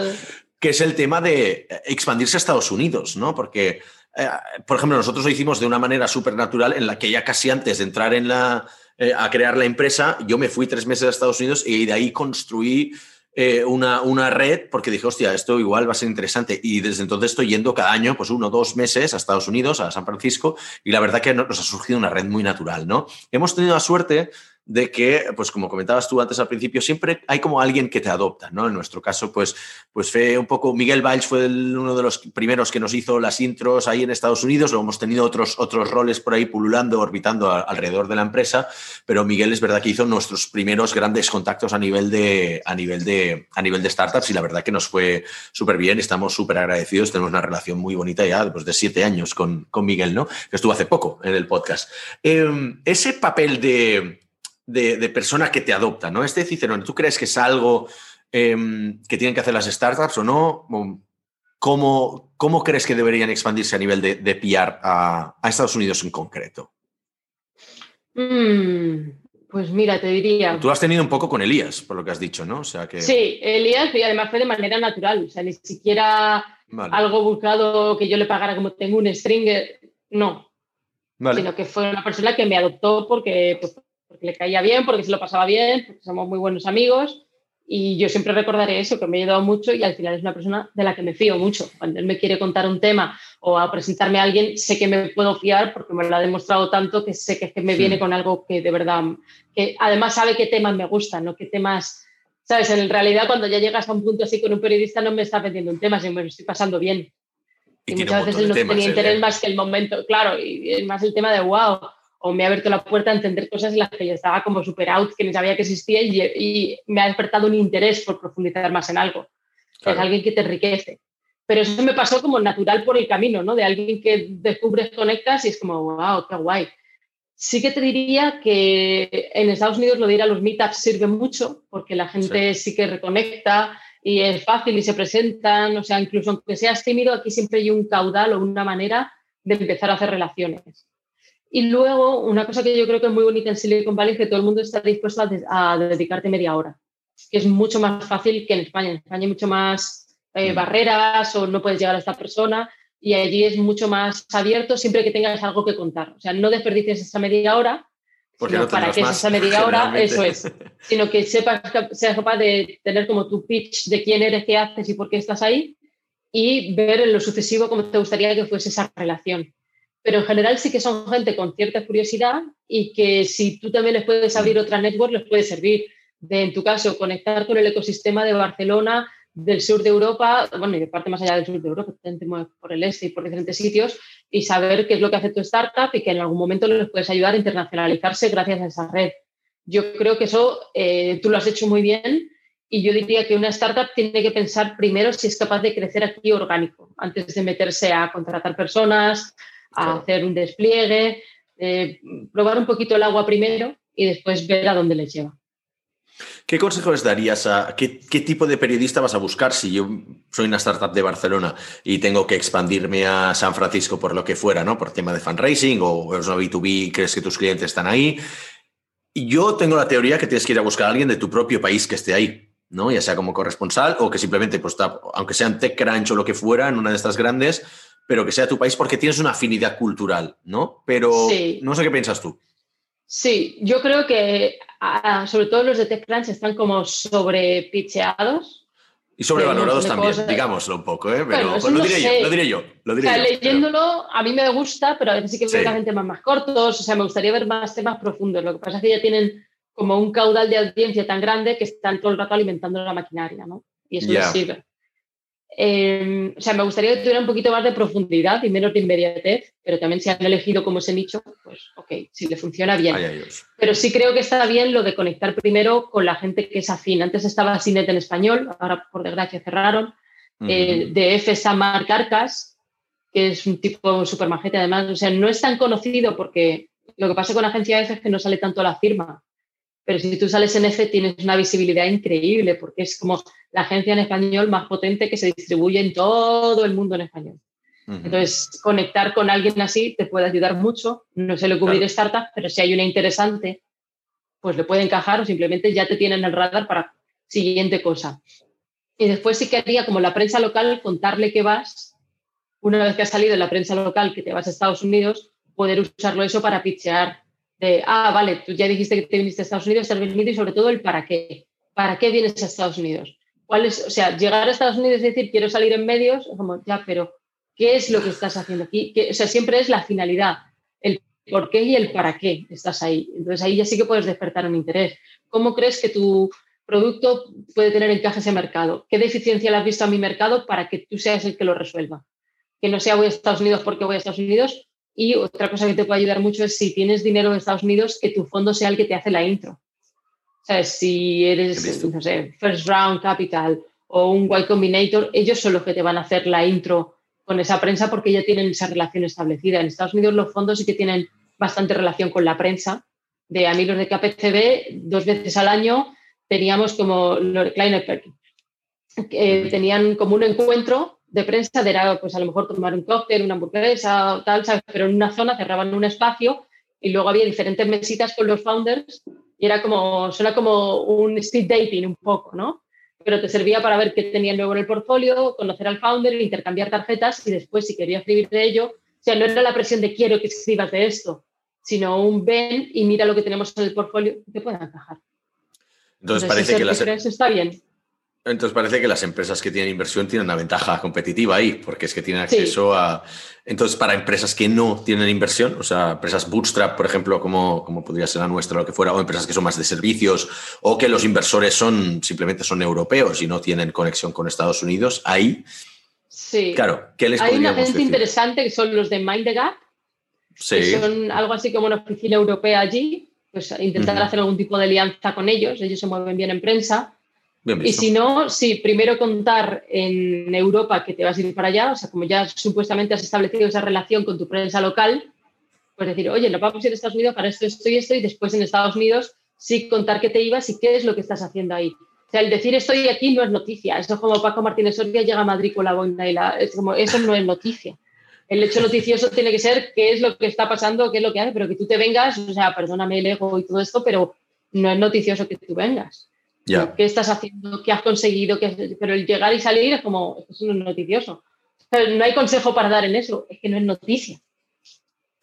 S1: que es el tema de expandirse a Estados Unidos, ¿no? Porque, eh, por ejemplo, nosotros lo hicimos de una manera súper natural en la que ya casi antes de entrar en la, eh, a crear la empresa, yo me fui tres meses a Estados Unidos y de ahí construí eh, una, una, red porque dije, hostia, esto igual va a ser interesante. Y desde entonces estoy yendo cada año, pues uno o dos meses a Estados Unidos, a San Francisco, y la verdad que nos ha surgido una red muy natural, ¿no? Hemos tenido la suerte de que, pues como comentabas tú antes al principio, siempre hay como alguien que te adopta, ¿no? En nuestro caso, pues, pues fue un poco, Miguel Valls fue uno de los primeros que nos hizo las intros ahí en Estados Unidos, luego hemos tenido otros, otros roles por ahí pululando, orbitando alrededor de la empresa, pero Miguel es verdad que hizo nuestros primeros grandes contactos a nivel de, a nivel de, a nivel de startups y la verdad que nos fue súper bien, estamos súper agradecidos, tenemos una relación muy bonita ya después de siete años con, con Miguel, ¿no? Que estuvo hace poco en el podcast. Em, ese papel de de, persona que te adopta, ¿no? Este Cicerón, ¿tú crees que es algo em, que tienen que hacer las startups o no? ¿Cómo, cómo crees que deberían expandirse a nivel de, de PR a, Estados Unidos en concreto?
S2: Mm, pues mira, te diría.
S1: Tú has tenido un poco con Elías, por lo que has dicho, ¿no? O sea que...
S2: Sí, Elías, y además fue de manera natural. O sea, ni siquiera algo buscado que yo le pagara como tengo un stringer. No. Sino que fue una persona que me adoptó porque, pues, porque le caía bien, porque se lo pasaba bien, porque somos muy buenos amigos. Y yo siempre recordaré eso, que me ha ayudado mucho y al final es una persona de la que me fío mucho. Cuando él me quiere contar un tema o a presentarme a alguien, sé que me puedo fiar porque me lo ha demostrado tanto que sé que, que me viene con algo que de verdad, que además sabe qué temas me gustan, ¿no? Qué temas, ¿sabes? En realidad cuando ya llegas a un punto así con un periodista no me está vendiendo un tema, sino me lo estoy pasando bien. Y, muchas veces él no tenía interés ¿eh? más que el momento, claro, y es más el tema de, wow, o me ha abierto la puerta a entender cosas en las que yo estaba como super out, que ni sabía que existía y, me ha despertado un interés por profundizar más en algo. Es alguien que te enriquece. Pero eso me pasó como natural por el camino, ¿no? De alguien que descubres, conectas y es como, wow, qué guay. Sí que te diría que en Estados Unidos lo de ir a los meetups sirve mucho porque la gente sí, sí que reconecta y es fácil y se presentan, o sea, incluso aunque seas tímido, aquí siempre hay un caudal o una manera de empezar a hacer relaciones. Y luego, una cosa que yo creo que es muy bonita en Silicon Valley es que todo el mundo está dispuesto a, dedicarte media hora, que es mucho más fácil que en España. En España hay mucho más eh, mm. barreras o no puedes llegar a esta persona y allí es mucho más abierto siempre que tengas algo que contar. O sea, no desperdicies esa media hora,
S1: Porque no
S2: para que es esa media hora, eso es, sino que sepas, seas capaz de tener como tu pitch de quién eres, qué haces y por qué estás ahí y ver en lo sucesivo cómo te gustaría que fuese esa relación. Pero en general sí que son gente con cierta curiosidad y que si tú también les puedes abrir otra network, les puede servir. De, en tu caso, conectar con el ecosistema de Barcelona, del sur de Europa, bueno, y de parte más allá del sur de Europa, por el este y por diferentes sitios, y saber qué es lo que hace tu startup y que en algún momento les puedes ayudar a internacionalizarse gracias a esa red. Yo creo que eso eh, tú lo has hecho muy bien y yo diría que una startup tiene que pensar primero si es capaz de crecer aquí orgánico, antes de meterse a contratar personas, a hacer un despliegue, eh, probar un poquito el agua primero y después ver a dónde les lleva.
S1: ¿Qué consejos darías a qué, tipo de periodista vas a buscar si yo soy una startup de Barcelona y tengo que expandirme a San Francisco por lo que fuera, ¿no? Por tema de fundraising o es una B2B, crees que tus clientes están ahí? Yo tengo la teoría que tienes que ir a buscar a alguien de tu propio país que esté ahí, ¿no? Ya sea como corresponsal o que simplemente, pues, aunque sea en TechCrunch o lo que fuera, en una de estas grandes, pero que sea tu país porque tienes una afinidad cultural, ¿no? Pero no sé qué piensas tú.
S2: Sí, yo creo que sobre todo los de TechCrunch están como sobrepitcheados.
S1: Y sobrevalorados también, digámoslo un poco, ¿eh? pero pues lo, diré yo, lo, diré yo, lo diré
S2: leyéndolo a mí me gusta, pero a veces sí que veo que temas más cortos, o sea, me gustaría ver más temas profundos. Lo que pasa es que ya tienen como un caudal de audiencia tan grande que están todo el rato alimentando la maquinaria, ¿no? Y eso les sirve. Em, o sea, me gustaría que tuviera un poquito más de profundidad y menos de inmediatez, pero también si han elegido como ese nicho, pues ok, si le funciona bien. pero sí creo que está bien lo de conectar primero con la gente que es afín. Antes estaba Cinet en español, ahora por desgracia cerraron. Eh, de F está Marc Arcas, que es un tipo súper majete además. O sea, no es tan conocido porque lo que pasa con la agencia F es que no sale tanto la firma. Pero si tú sales en F tienes una visibilidad increíble porque es como la agencia en español más potente que se distribuye en todo el mundo en español. Entonces, conectar con alguien así te puede ayudar mucho. No se le cubrir claro. startups, pero si hay una interesante, pues le puede encajar o simplemente ya te tienen el radar para siguiente cosa. Y después sí que haría como la prensa local, contarle que vas, una vez que has salido en la prensa local, que te vas a Estados Unidos, poder usarlo eso para pitchear ah, vale, tú ya dijiste que te viniste a Estados Unidos, has venido y sobre todo el para qué. ¿Para qué vienes a Estados Unidos? ¿Cuál es, o sea, llegar a Estados Unidos y decir quiero salir en medios, como ya, pero ¿qué es lo que estás haciendo aquí? o sea, siempre es la finalidad, el por qué y el para qué estás ahí. Entonces ahí ya sí que puedes despertar un interés. ¿Cómo crees que tu producto puede tener encaje ese mercado? ¿Qué deficiencia le has visto a mi mercado para que tú seas el que lo resuelva? Que no sea voy a Estados Unidos porque voy a Estados Unidos, y otra cosa que te puede ayudar mucho es si tienes dinero en Estados Unidos, que tu fondo sea el que te hace la intro. O sea, si eres, no sé, First Round Capital o un Y Combinator, ellos son los que te van a hacer la intro con esa prensa porque ya tienen esa relación establecida. En Estados Unidos los fondos sí que tienen bastante relación con la prensa. De amigos de KPCB, dos veces al año teníamos como Kleiner que tenían como un encuentro de prensa de era, pues a lo mejor tomar un cóctel, una hamburguesa, tal, ¿sabes? Pero en una zona cerraban un espacio y luego había diferentes mesitas con los founders y era como, suena como un speed dating un poco, ¿no? Pero te servía para ver qué tenían luego en el portfolio, conocer al founder, intercambiar tarjetas y después si quería escribir de ello, o sea, no era la presión de quiero que escribas de esto, sino un ven y mira lo que tenemos en el portfolio que pueda encajar.
S1: Entonces, parece que las...
S2: está bien.
S1: Entonces parece que las empresas que tienen inversión tienen una ventaja competitiva ahí, porque es que tienen acceso a... Entonces, para empresas que no tienen inversión, o sea, empresas bootstrap, por ejemplo, como, como podría ser la nuestra o lo que fuera, o empresas que son más de servicios, o que los inversores son simplemente son europeos y no tienen conexión con Estados Unidos, ahí...
S2: Sí.
S1: Claro, ¿qué les
S2: Hay una gente interesante que son los de Mind the Gap, sí. que son algo así como una oficina europea allí, pues intentar hacer algún tipo de alianza con ellos, ellos se mueven bien en prensa y si no, sí, primero contar en Europa que te vas a ir para allá, o sea, como ya supuestamente has establecido esa relación con tu prensa local, pues decir, oye, no vamos a ir a Estados Unidos para esto, esto y esto, y después en Estados Unidos sí contar que te ibas y qué es lo que estás haciendo ahí. O sea, el decir estoy aquí no es noticia. Eso es como Paco Martínez Soria llega a Madrid con la boina y la... Es como, eso no es noticia. El hecho noticioso tiene que ser qué es lo que está pasando, qué es lo que hace, pero que tú te vengas, o sea, perdóname el ego y todo esto, pero no es noticioso que tú vengas. ¿Qué estás haciendo? ¿Qué has conseguido? ¿Qué Pero el llegar y salir es como, es un noticioso. no hay consejo para dar en eso, es que no es noticia.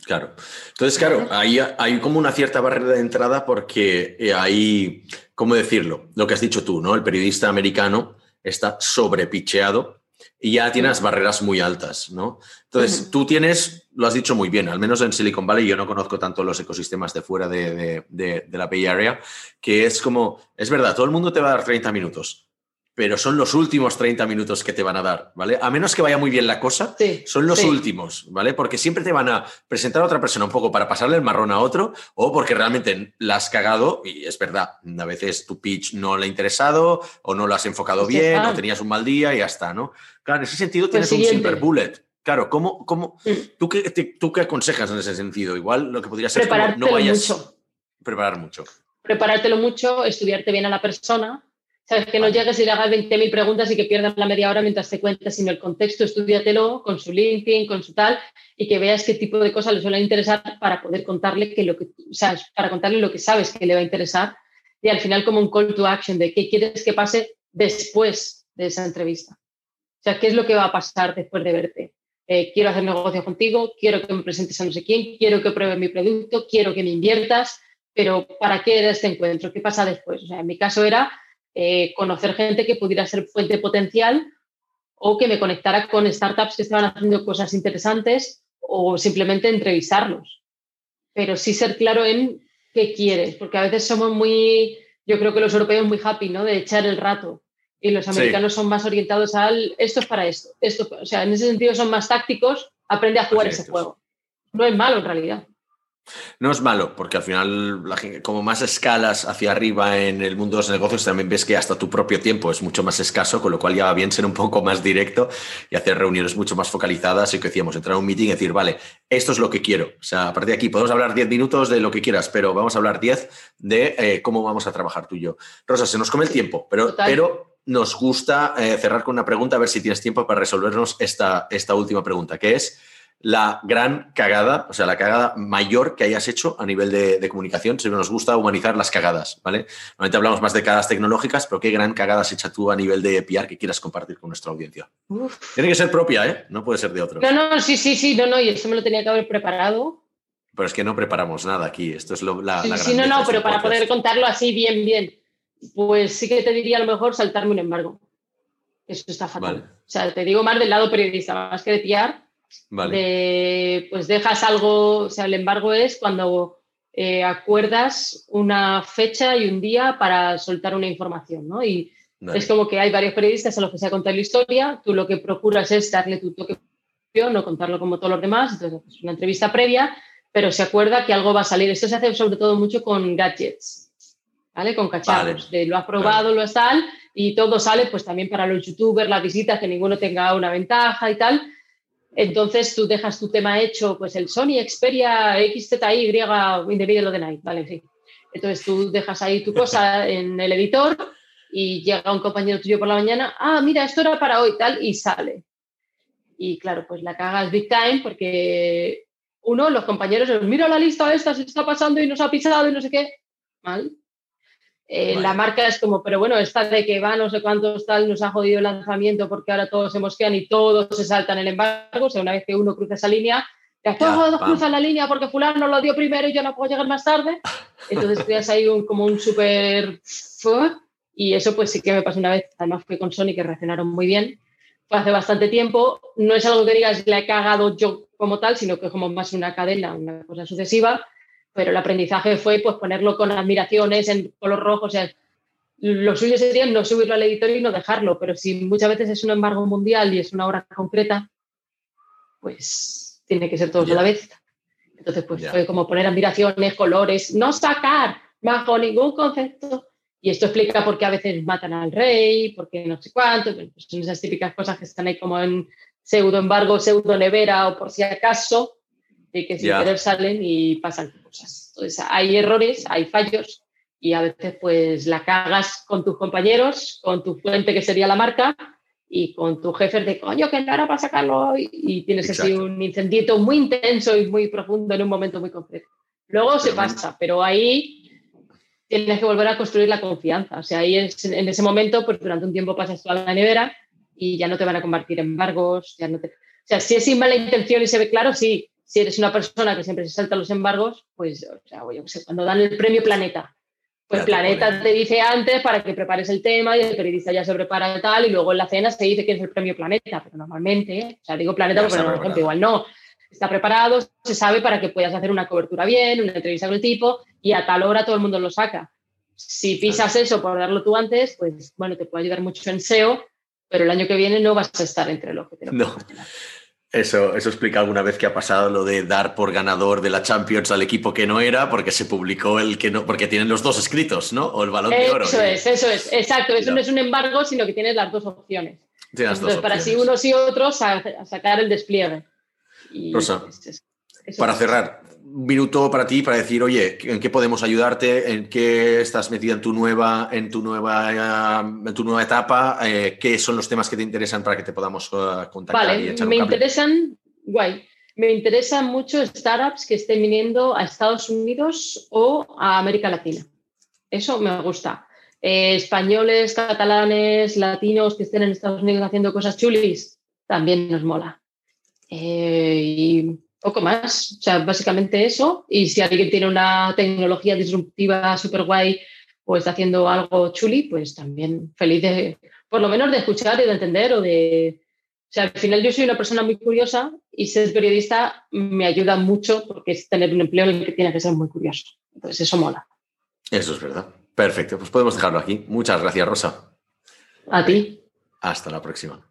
S1: Claro. Entonces, claro, ahí hay como una cierta barrera de entrada porque eh, hay, ¿cómo decirlo? Lo que has dicho tú, ¿no? El periodista americano está sobrepicheado y ya tienes barreras muy altas, ¿no? Entonces, tú tienes, lo has dicho muy bien, al menos en Silicon Valley, yo no conozco tanto los ecosistemas de fuera de, de la Bay Area, que es como, es verdad, todo el mundo te va a dar 30 minutos, pero son los últimos 30 minutos que te van a dar, ¿vale? A menos que vaya muy bien la cosa, son los últimos, ¿vale? Porque siempre te van a presentar a otra persona un poco para pasarle el marrón a otro o porque realmente la has cagado y es verdad, a veces tu pitch no le ha interesado o no lo has enfocado bien o tenías un mal día y ya está, ¿no? Claro, en ese sentido pues tienes un silver bullet. Claro, ¿cómo, cómo, ¿tú, qué, ¿tú qué aconsejas en ese sentido? Igual lo que podría ser
S2: no vayas... Mucho.
S1: Preparar mucho.
S2: Preparártelo mucho, estudiarte bien a la persona ¿Sabes? Que no llegues y le hagas 20.000 preguntas y que pierdas la media hora mientras te cuentas, sino el contexto, estudiatelo con su LinkedIn, con su tal, y que veas qué tipo de cosas le suelen interesar para poder contarle que lo que, sabes, para contarle lo que sabes que le va a interesar. Y al final como un call to action de qué quieres que pase después de esa entrevista. O sea, ¿qué es lo que va a pasar después de verte? Eh, quiero hacer negocio contigo, quiero que me presentes a no sé quién, quiero que pruebes mi producto, quiero que me inviertas, pero ¿para qué era este encuentro? ¿Qué pasa después? O sea, en mi caso era eh, conocer gente que pudiera ser fuente potencial o que me conectara con startups que estaban haciendo cosas interesantes o simplemente entrevistarlos. Pero sí ser claro en qué quieres, porque a veces somos muy, yo creo que los europeos muy happy, ¿no? De echar el rato. Y los americanos son más orientados al esto es para esto, esto. O sea, en ese sentido son más tácticos, aprende a jugar ese juego. No es malo en realidad.
S1: No es malo, porque al final, como más escalas hacia arriba en el mundo de los negocios, también ves que hasta tu propio tiempo es mucho más escaso, con lo cual ya va bien ser un poco más directo y hacer reuniones mucho más focalizadas. Y que decíamos, entrar a un meeting y decir, vale, esto es lo que quiero. O sea, a partir de aquí podemos hablar 10 minutos de lo que quieras, pero vamos a hablar 10 de eh, cómo vamos a trabajar tú y yo. Rosa, se nos come el tiempo, pero, pero nos gusta eh, cerrar con una pregunta, a ver si tienes tiempo para resolvernos esta, esta última pregunta, que es la gran cagada, o sea, la cagada mayor que hayas hecho a nivel de, comunicación. Siempre nos gusta humanizar las cagadas, ¿vale? Normalmente hablamos más de cagadas tecnológicas, pero ¿qué gran cagada has hecho tú a nivel de PR que quieras compartir con nuestra audiencia? Tiene que ser propia, ¿eh? No puede ser de otro.
S2: No, no, sí, sí, sí, no, no, y eso me lo tenía que haber preparado.
S1: Pero es que no preparamos nada aquí, esto es lo, la,
S2: sí, Sí, no, no, pero para poder contarlo así bien, bien, pues sí que te diría a lo mejor saltarme un embargo. Eso está fatal. O sea, te digo más del lado periodista, más que de PR Vale. pues dejas algo, o sea, el embargo es cuando eh, acuerdas una fecha y un día para soltar una información, ¿no? Y es como que hay varios periodistas a los que se ha contado la historia, tú lo que procuras es darle tu toque no contarlo como todos los demás, entonces es pues, una entrevista previa, pero se acuerda que algo va a salir. Esto se hace sobre todo mucho con gadgets, ¿vale? Con cacharros, de lo has probado, lo has tal, y todo sale pues también para los youtubers, las visitas, que ninguno tenga una ventaja y tal. Entonces tú dejas tu tema hecho, pues el Sony Xperia XZY in the middle of the night, ¿vale? Sí. Entonces tú dejas ahí tu cosa en el editor y llega un compañero tuyo por la mañana, ah, mira, esto era para hoy, tal, y sale. Y claro, pues la cagas big time porque uno, los compañeros, mira la lista esta, se está pasando y nos ha pisado y no sé qué. Mal. Eh, la marca es como, pero bueno, esta de que va no sé cuántos tal nos ha jodido el lanzamiento porque ahora todos se mosquean y todos se saltan el embargo. O sea, una vez que uno cruza esa línea, ya todos cruzan la línea porque fulano lo dio primero y yo no puedo llegar más tarde. Entonces creas ahí un, como un súper... Y eso pues sí que me pasó una vez, además fue con Sony que reaccionaron muy bien. Fue hace bastante tiempo. No es algo que digas le he cagado yo como tal, sino que es como más una cadena, una cosa sucesiva pero el aprendizaje fue pues ponerlo con admiraciones en color rojo, o sea, lo suyo sería no subirlo al editor y no dejarlo, pero si muchas veces es un embargo mundial y es una obra concreta, pues tiene que ser todo a la vez. Entonces, pues fue como poner admiraciones, colores, no sacar bajo ningún concepto. Y esto explica por qué a veces matan al rey, por qué no sé cuánto, pues son esas típicas cosas que están ahí como en pseudo embargo, pseudo nevera o por si acaso, y que sin querer salen y pasan cosas. Entonces, hay errores, hay fallos y a veces pues la cagas con tus compañeros, con tu fuente que sería la marca y con tu jefe de coño que no era para sacarlo y tienes así un incendiito muy intenso y muy profundo en un momento muy concreto. Luego se pasa, pero ahí tienes que volver a construir la confianza. O sea, ahí en ese momento, pues durante un tiempo pasas toda la nevera y ya no te van a convertir en embargos. Ya no te... O sea, si es sin mala intención y se ve claro, sí. Si eres una persona que siempre se salta los embargos, pues, o sea, yo sé, cuando dan el premio Planeta, pues Planeta te dice antes para que prepares el tema y el periodista ya se prepara y tal, y luego en la cena se dice que es el premio Planeta, pero normalmente, o sea, digo Planeta porque por ejemplo, igual no, está preparado, se sabe para que puedas hacer una cobertura bien, una entrevista con el tipo, y a tal hora todo el mundo lo saca. Si pisas eso por darlo tú antes, pues bueno, te puede ayudar mucho en SEO, pero el año que viene no vas a estar entre los que te
S1: No. Eso, eso explica alguna vez que ha pasado lo de dar por ganador de la Champions al equipo que no era, porque se publicó el que no, porque tienen los dos escritos, ¿no? O el balón de oro.
S2: Eso es, eso es, exacto. Eso no. es un embargo, sino que tienes las dos opciones. Entonces, para sí unos y otros a, sacar el despliegue.
S1: Rosa, para cerrar, minuto para ti para decir, oye, ¿en qué podemos ayudarte? ¿En qué estás metida en tu nueva, en tu nueva, en tu nueva etapa? Eh, ¿Qué son los temas que te interesan para que te podamos uh, contactar?
S2: Vale,
S1: y echar
S2: me interesan, guay, me interesan mucho startups que estén viniendo a Estados Unidos o a América Latina. Eso me gusta. Eh, españoles, catalanes, latinos que estén en Estados Unidos haciendo cosas chulis, también nos mola. Eh, y poco más. O sea, básicamente eso. Y si alguien tiene una tecnología disruptiva súper guay o está haciendo algo chuli, pues también feliz de, por lo menos de escuchar y de entender o de... O sea, al final yo soy una persona muy curiosa y ser periodista me ayuda mucho porque es tener un empleo en el que tienes que ser muy curioso. Entonces eso mola.
S1: Eso es verdad. Perfecto, pues podemos dejarlo aquí. Muchas gracias, Rosa.
S2: A ti.
S1: Hasta la próxima.